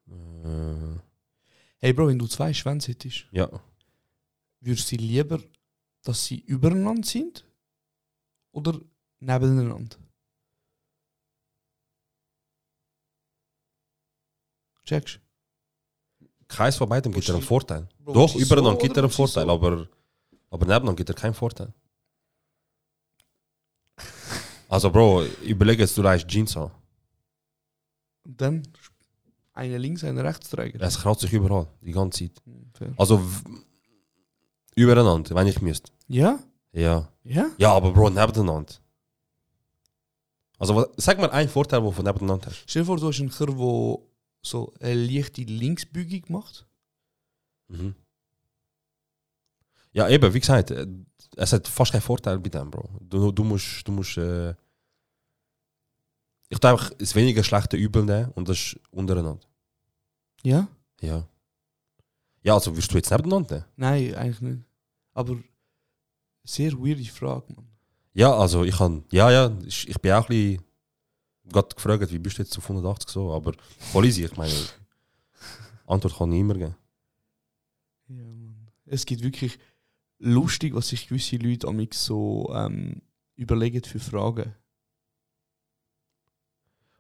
Äh, Hey Bro, wenn du zwei Schwänze hättest, ja. würdest du lieber, dass sie übereinander sind oder nebeneinander? Checkst Keins von beidem gibt dir einen Vorteil. Bro, Doch, übereinander so gibt er einen Vorteil, so? aber, aber nebeneinander gibt er keinen Vorteil. Also, Bro, überleg jetzt, du leist Jeans an. Und dann eine links, eine rechts tragen. Es kraut sich überall, die ganze Zeit. Hm, fair. Also, übereinander, wenn ich müsste. Ja? Ja. Ja? Ja, aber Bro, nebeneinander. Also, was, sag mal einen Vorteil, den du nebeneinander hast. Stell dir vor, du hast einen Kerl, der so eine leichte Linksbeugung macht. Mhm. Ja, eben, wie gesagt, äh, es hat fast keinen Vorteil bei dem, Bro. Du, du musst, du musst, äh, ich einfach das weniger schlechte Übel nehmen und das ist untereinander. Ja? Ja. Ja, also wirst du jetzt nebeneinander nehmen? Nein, eigentlich nicht. Aber sehr weirde Frage, man. Ja, also ich kann, ja, ja, ich bin auch ein bisschen gerade gefragt, wie bist du jetzt auf 180 so, aber voll easy, ich meine, Antwort kann ich immer geben. Ja, Mann. Es gibt wirklich lustig, was sich gewisse Leute amig so ähm, überlegen für Fragen.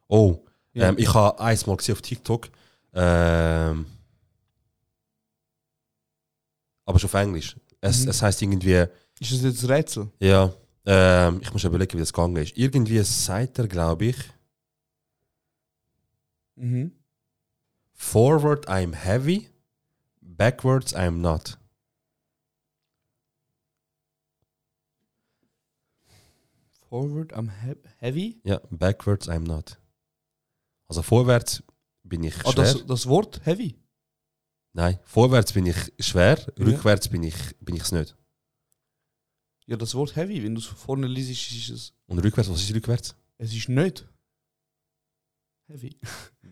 Oh, Ja. ähm, ich habe eins mal gesehen auf TikTok, ähm, aber schon auf Englisch. Es, Mhm. es heißt irgendwie, Ist das jetzt ein Rätsel? ja, ähm, ich muss überlegen, wie das gegangen ist. Irgendwie sagt er, glaube ich, Mhm. Forward I'm heavy, backwards I'm not. Forward am he Heavy. Ja, backwards I'm not. Also vorwärts bin ich Ah, schwer. das, das Wort Heavy. Nein, vorwärts bin ich schwer, Ja. rückwärts bin ich bin ich's nicht. Ja, das Wort Heavy, wenn du es vorne liest, ist es. Und rückwärts, was ist rückwärts? Es ist nicht. Heavy.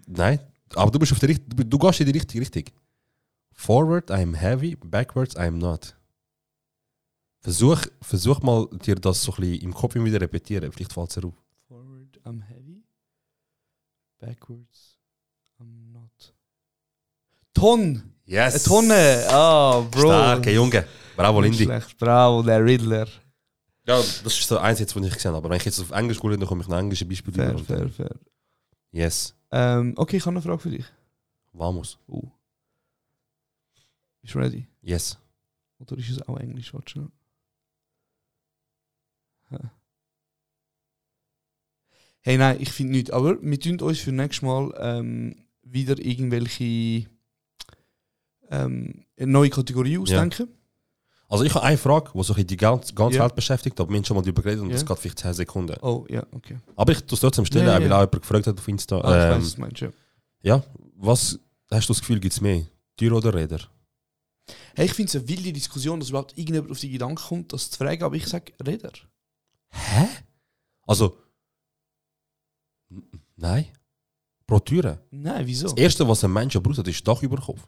Nein, aber du bist auf der Richt du, du gehst in die richtige Richtung. Forward I'm heavy, backwards I'm not. Versuch, versuch mal dir das so ein bisschen im Kopf wieder repetieren, vielleicht fällt es auf. Forward am Heavy. Backwards am Not. Ton! Yes! Eine Tonne! Ah, Bro. Starke Junge. Bravo, Lindy. Schlecht. Bravo, der Riddler. Ja, das ist so eins jetzt, was ich gesehen habe. Aber wenn ich jetzt auf Englisch schaue, dann komme ich noch englische Beispiele Fair, fair, fair. Yes. Ähm, okay, ich habe eine Frage für dich. Vamos. Uh. Bist du ready? Yes. Oder ist es auch Englisch? Warte schnell. Hey, nein, ich finde nicht. Aber wir tun uns für nächstes Mal ähm, wieder irgendwelche ähm, eine neue Kategorie ausdenken. Also ich habe eine Frage, die so bisschen die ganze, ganze Ja. Welt beschäftigt, aber wir haben schon mal darüber geredet und Ja. das geht vielleicht 10 Sekunden. Oh, ja, okay. Aber ich tue es trotzdem stellen, Ja, weil auch jemand gefragt hat auf Insta. Ah, ich weiß, ähm, was meinst, ja. ja, was Hast du das Gefühl, gibt es mehr? Tür oder Räder? Hey, ich finde es eine wilde Diskussion, dass überhaupt irgendjemand auf die Gedanken kommt, das zu fragen, aber ich sage Räder. Hä? Also. Nein. Pro Türe. Nein, wieso? Das erste, was ein Mensch braucht, ist Dach über den Kopf.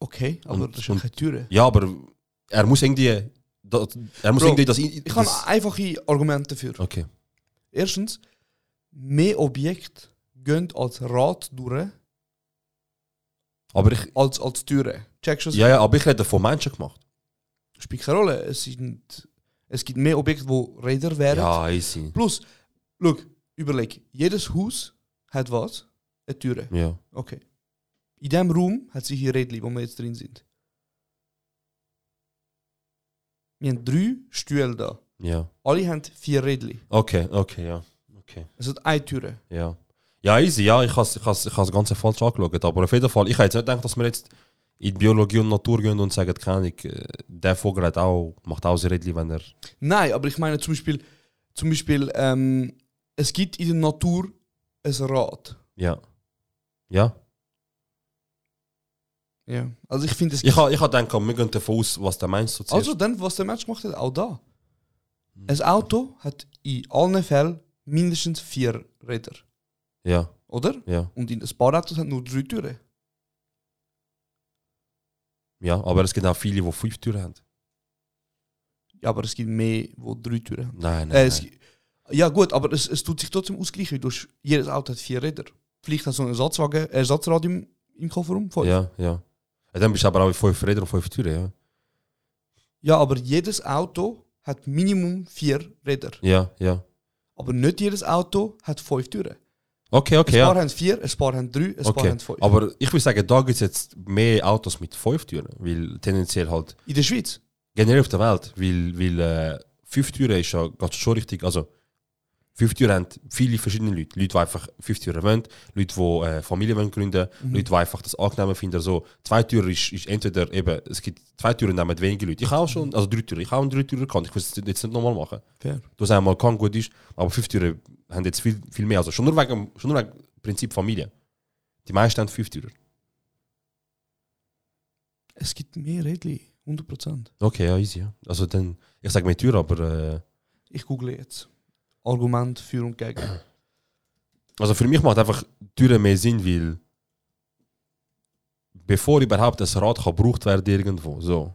Okay, aber Und- das ist keine Türe. Ja, aber er muss irgendwie. Das, er muss Bro, irgendwie das. Ich habe einfache Argumente dafür. okay. Erstens, mehr Objekte gehen als Rad durch Aber ich. als als Türen. Checkst du das? Ja, ja, aber ich rede von Menschen gemacht. Spielt keine Rolle. Es, sind, es gibt mehr Objekte, wo Räder wären. Ja, easy. Plus, look, überleg, jedes Haus hat was? Eine Türe. Ja. Okay. In diesem Raum hat sich hier Rädchen, wo wir jetzt drin sind. Wir haben drei Stühle da. Ja. Alle haben vier Rädchen. Okay, okay, ja. Okay. Es hat eine Türe. Ja. Ja, easy, ja, ich habe ich has, ich has das Ganze falsch angeschaut. Aber auf jeden Fall, ich hätte jetzt nicht gedacht, dass wir jetzt in Biologie und Natur gehen und sagen, keine Ahnung, äh, der Vogel hat auch, macht auch sein Rädchen, wenn er. Nein, aber ich meine zum Beispiel, zum Beispiel ähm, es gibt in der Natur ein Rad. Ja. Ja. Ja. Also ich finde es Ich habe ich ha gedacht, wir gehen davon aus, was der Mensch so zuerst- Also dann, was der Mensch gemacht hat, auch da. Ein Auto hat in allen Fällen mindestens vier Räder, Ja, oder? ja. Und in ein paar Autos hat nur drei Türen. Ja, aber es gibt auch viele, die fünf Türen haben. Ja, aber es gibt mehr, wo drei Türen haben. Nein, nein. Äh, nein. ja gut, aber es, es tut sich trotzdem ausgleichen. Du hast, jedes Auto hat vier Räder. Vielleicht hast du einen Ersatzwagen, Ersatzrad im, im Kofferraum. Ja, ja. Ja. Dann bist du aber auch mit fünf Rädern und fünf Türen, ja. ja, aber jedes Auto hat Minimum vier Räder. Ja, ja. Aber nicht jedes Auto hat fünf Türen. Okay, okay, ein paar ja. haben vier, ein paar haben drei, ein paar Okay. haben fünf. Aber ich würde sagen, da gibt es jetzt mehr Autos mit fünf Türen, weil tendenziell halt in der Schweiz? generell auf der Welt, weil, weil äh, fünf Türen ist ja ganz schon richtig, also fünf Türen haben viele verschiedene Leute. Leute, die einfach fünf Türen wollen, Leute, die äh, Familie wollen gründen, Mhm. Leute, die einfach das angenehm finden. So, zwei Türen ist, ist entweder eben, es gibt zwei Türen nehmen wenige Leute. Ich habe auch schon, also drei Türen, ich habe auch drei Türen gekannt, ich will es jetzt nicht nochmal machen. Fair. Du hast einmal kann gut ist, aber fünf Türen haben jetzt viel, viel mehr. Also schon nur wegen, schon nur wegen Prinzip Familie. Die meisten haben fünf Türen. Es gibt mehr Rädchen, 100%. Okay, ja, easy. Ja. Also dann, ich sage mehr Tür, aber äh, Ich google jetzt. Argument für und gegen. also für mich macht einfach Türen mehr Sinn, weil bevor überhaupt das Rad gebraucht werden irgendwo, so.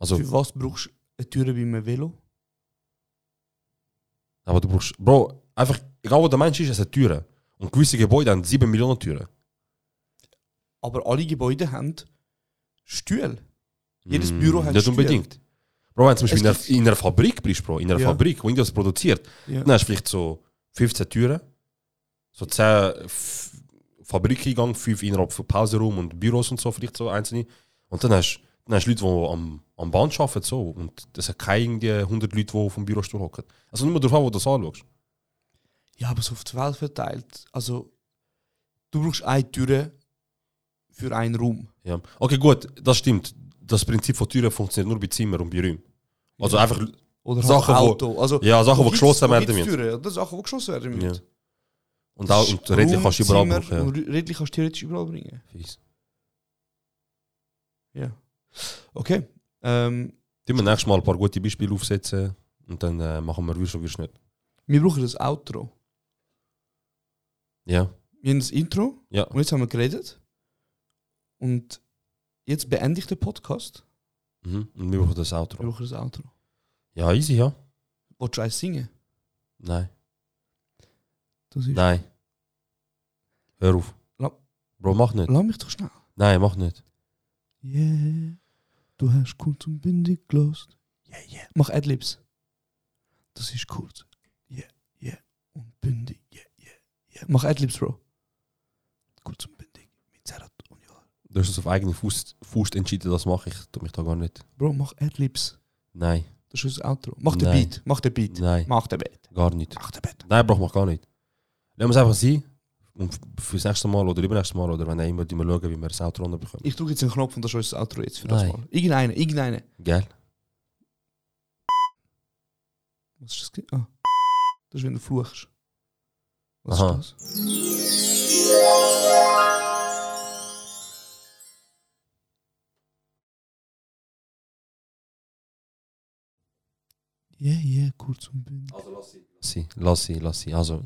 Also, Für was brauchst du eine Tür bei einem Velo? aber du brauchst, Bro, einfach, egal wo der Mensch ist, es hat Türen. Und gewisse Gebäude haben 7 Millionen Türen. Aber alle Gebäude haben Stühle. Jedes Mm, Büro hat Nicht Stühle. unbedingt. Bro, wenn du zum Beispiel in einer, in einer Fabrik bist, Bro, in einer Ja. Fabrik, wo irgendwas produziert, Ja. dann hast du vielleicht so 15 Türen, so 10 F Fabrikeingang, 5 innerhalb von Pausenraum und Büros und so, vielleicht so einzelne. Und dann hast, dann hast du Leute, die am, am Band arbeiten, so, und das sind keine irgendwie 100 Leute, die dem Bürostuhl hocken. Also nur darauf an, wo du das anschaust. Ja, aber so auf die Welt verteilt. Also, du brauchst eine Tür für einen Raum. Ja. Okay, gut, das stimmt. Das Prinzip von Türen funktioniert nur bei Zimmern und bei Räumen. Also Ja. einfach, Oder Sachen, halt wo- Auto. Also, ja, Sachen, die geschlossen werden müssen. Oder Sachen, die geschlossen werden müssen. Ja. Und, auch, und Raum, kannst du überall brauchen. Ja. Rädchen kannst du theoretisch überall bringen. Fies. Ja. Okay. Ähm, Tun wir nächstes Mal ein paar gute Beispiele aufsetzen und dann äh, machen wir wirst du wirst nicht. wir brauchen das Outro. Ja, Wir haben das Intro ja. und jetzt haben wir geredet. Und jetzt beende ich den Podcast. Mhm. Und wir brauchen das Wir Outro. brauchen das Outro. Ja, easy, ja. Willst du eins singen? Nein, Das ist nein. Hör auf. La- Bro, mach nicht. Lass mich doch schnell. Nein, mach nicht. Yeah, du hast kurz und bündig gelost. Yeah, yeah. Mach Adlibs. Das ist kurz. Yeah, yeah. Und bündig. Yeah, yeah, yeah. Mach Adlibs, Bro. Kurz und bündig. Mit Zerat und ja. Du hast es auf eigene Fuß, Fuß entschieden, das mache ich. Tu mich da gar nicht. Bro, mach Adlibs. Nein, Das ist das Outro. Mach den Nein. Beat. Mach den Beat. nein, Mach den Beat. gar nicht. Mach den Beat. Nein, Bro, mach gar nicht. Lass uns einfach sein. Und fürs nächste Mal oder übernächste Mal oder wenn immer, wir schauen, wie wir das Outro bekommen. Ich drücke jetzt einen Knopf und das ist unser Outro jetzt für Nein. das Mal. Irgendeine, irgendeine. Gell? Was ist das? Ah. Das ist, wenn du fluchst. Was Aha. ist das? Ja, ja, kurz und bündig. Lass sie, lass sie, lass sie. Also,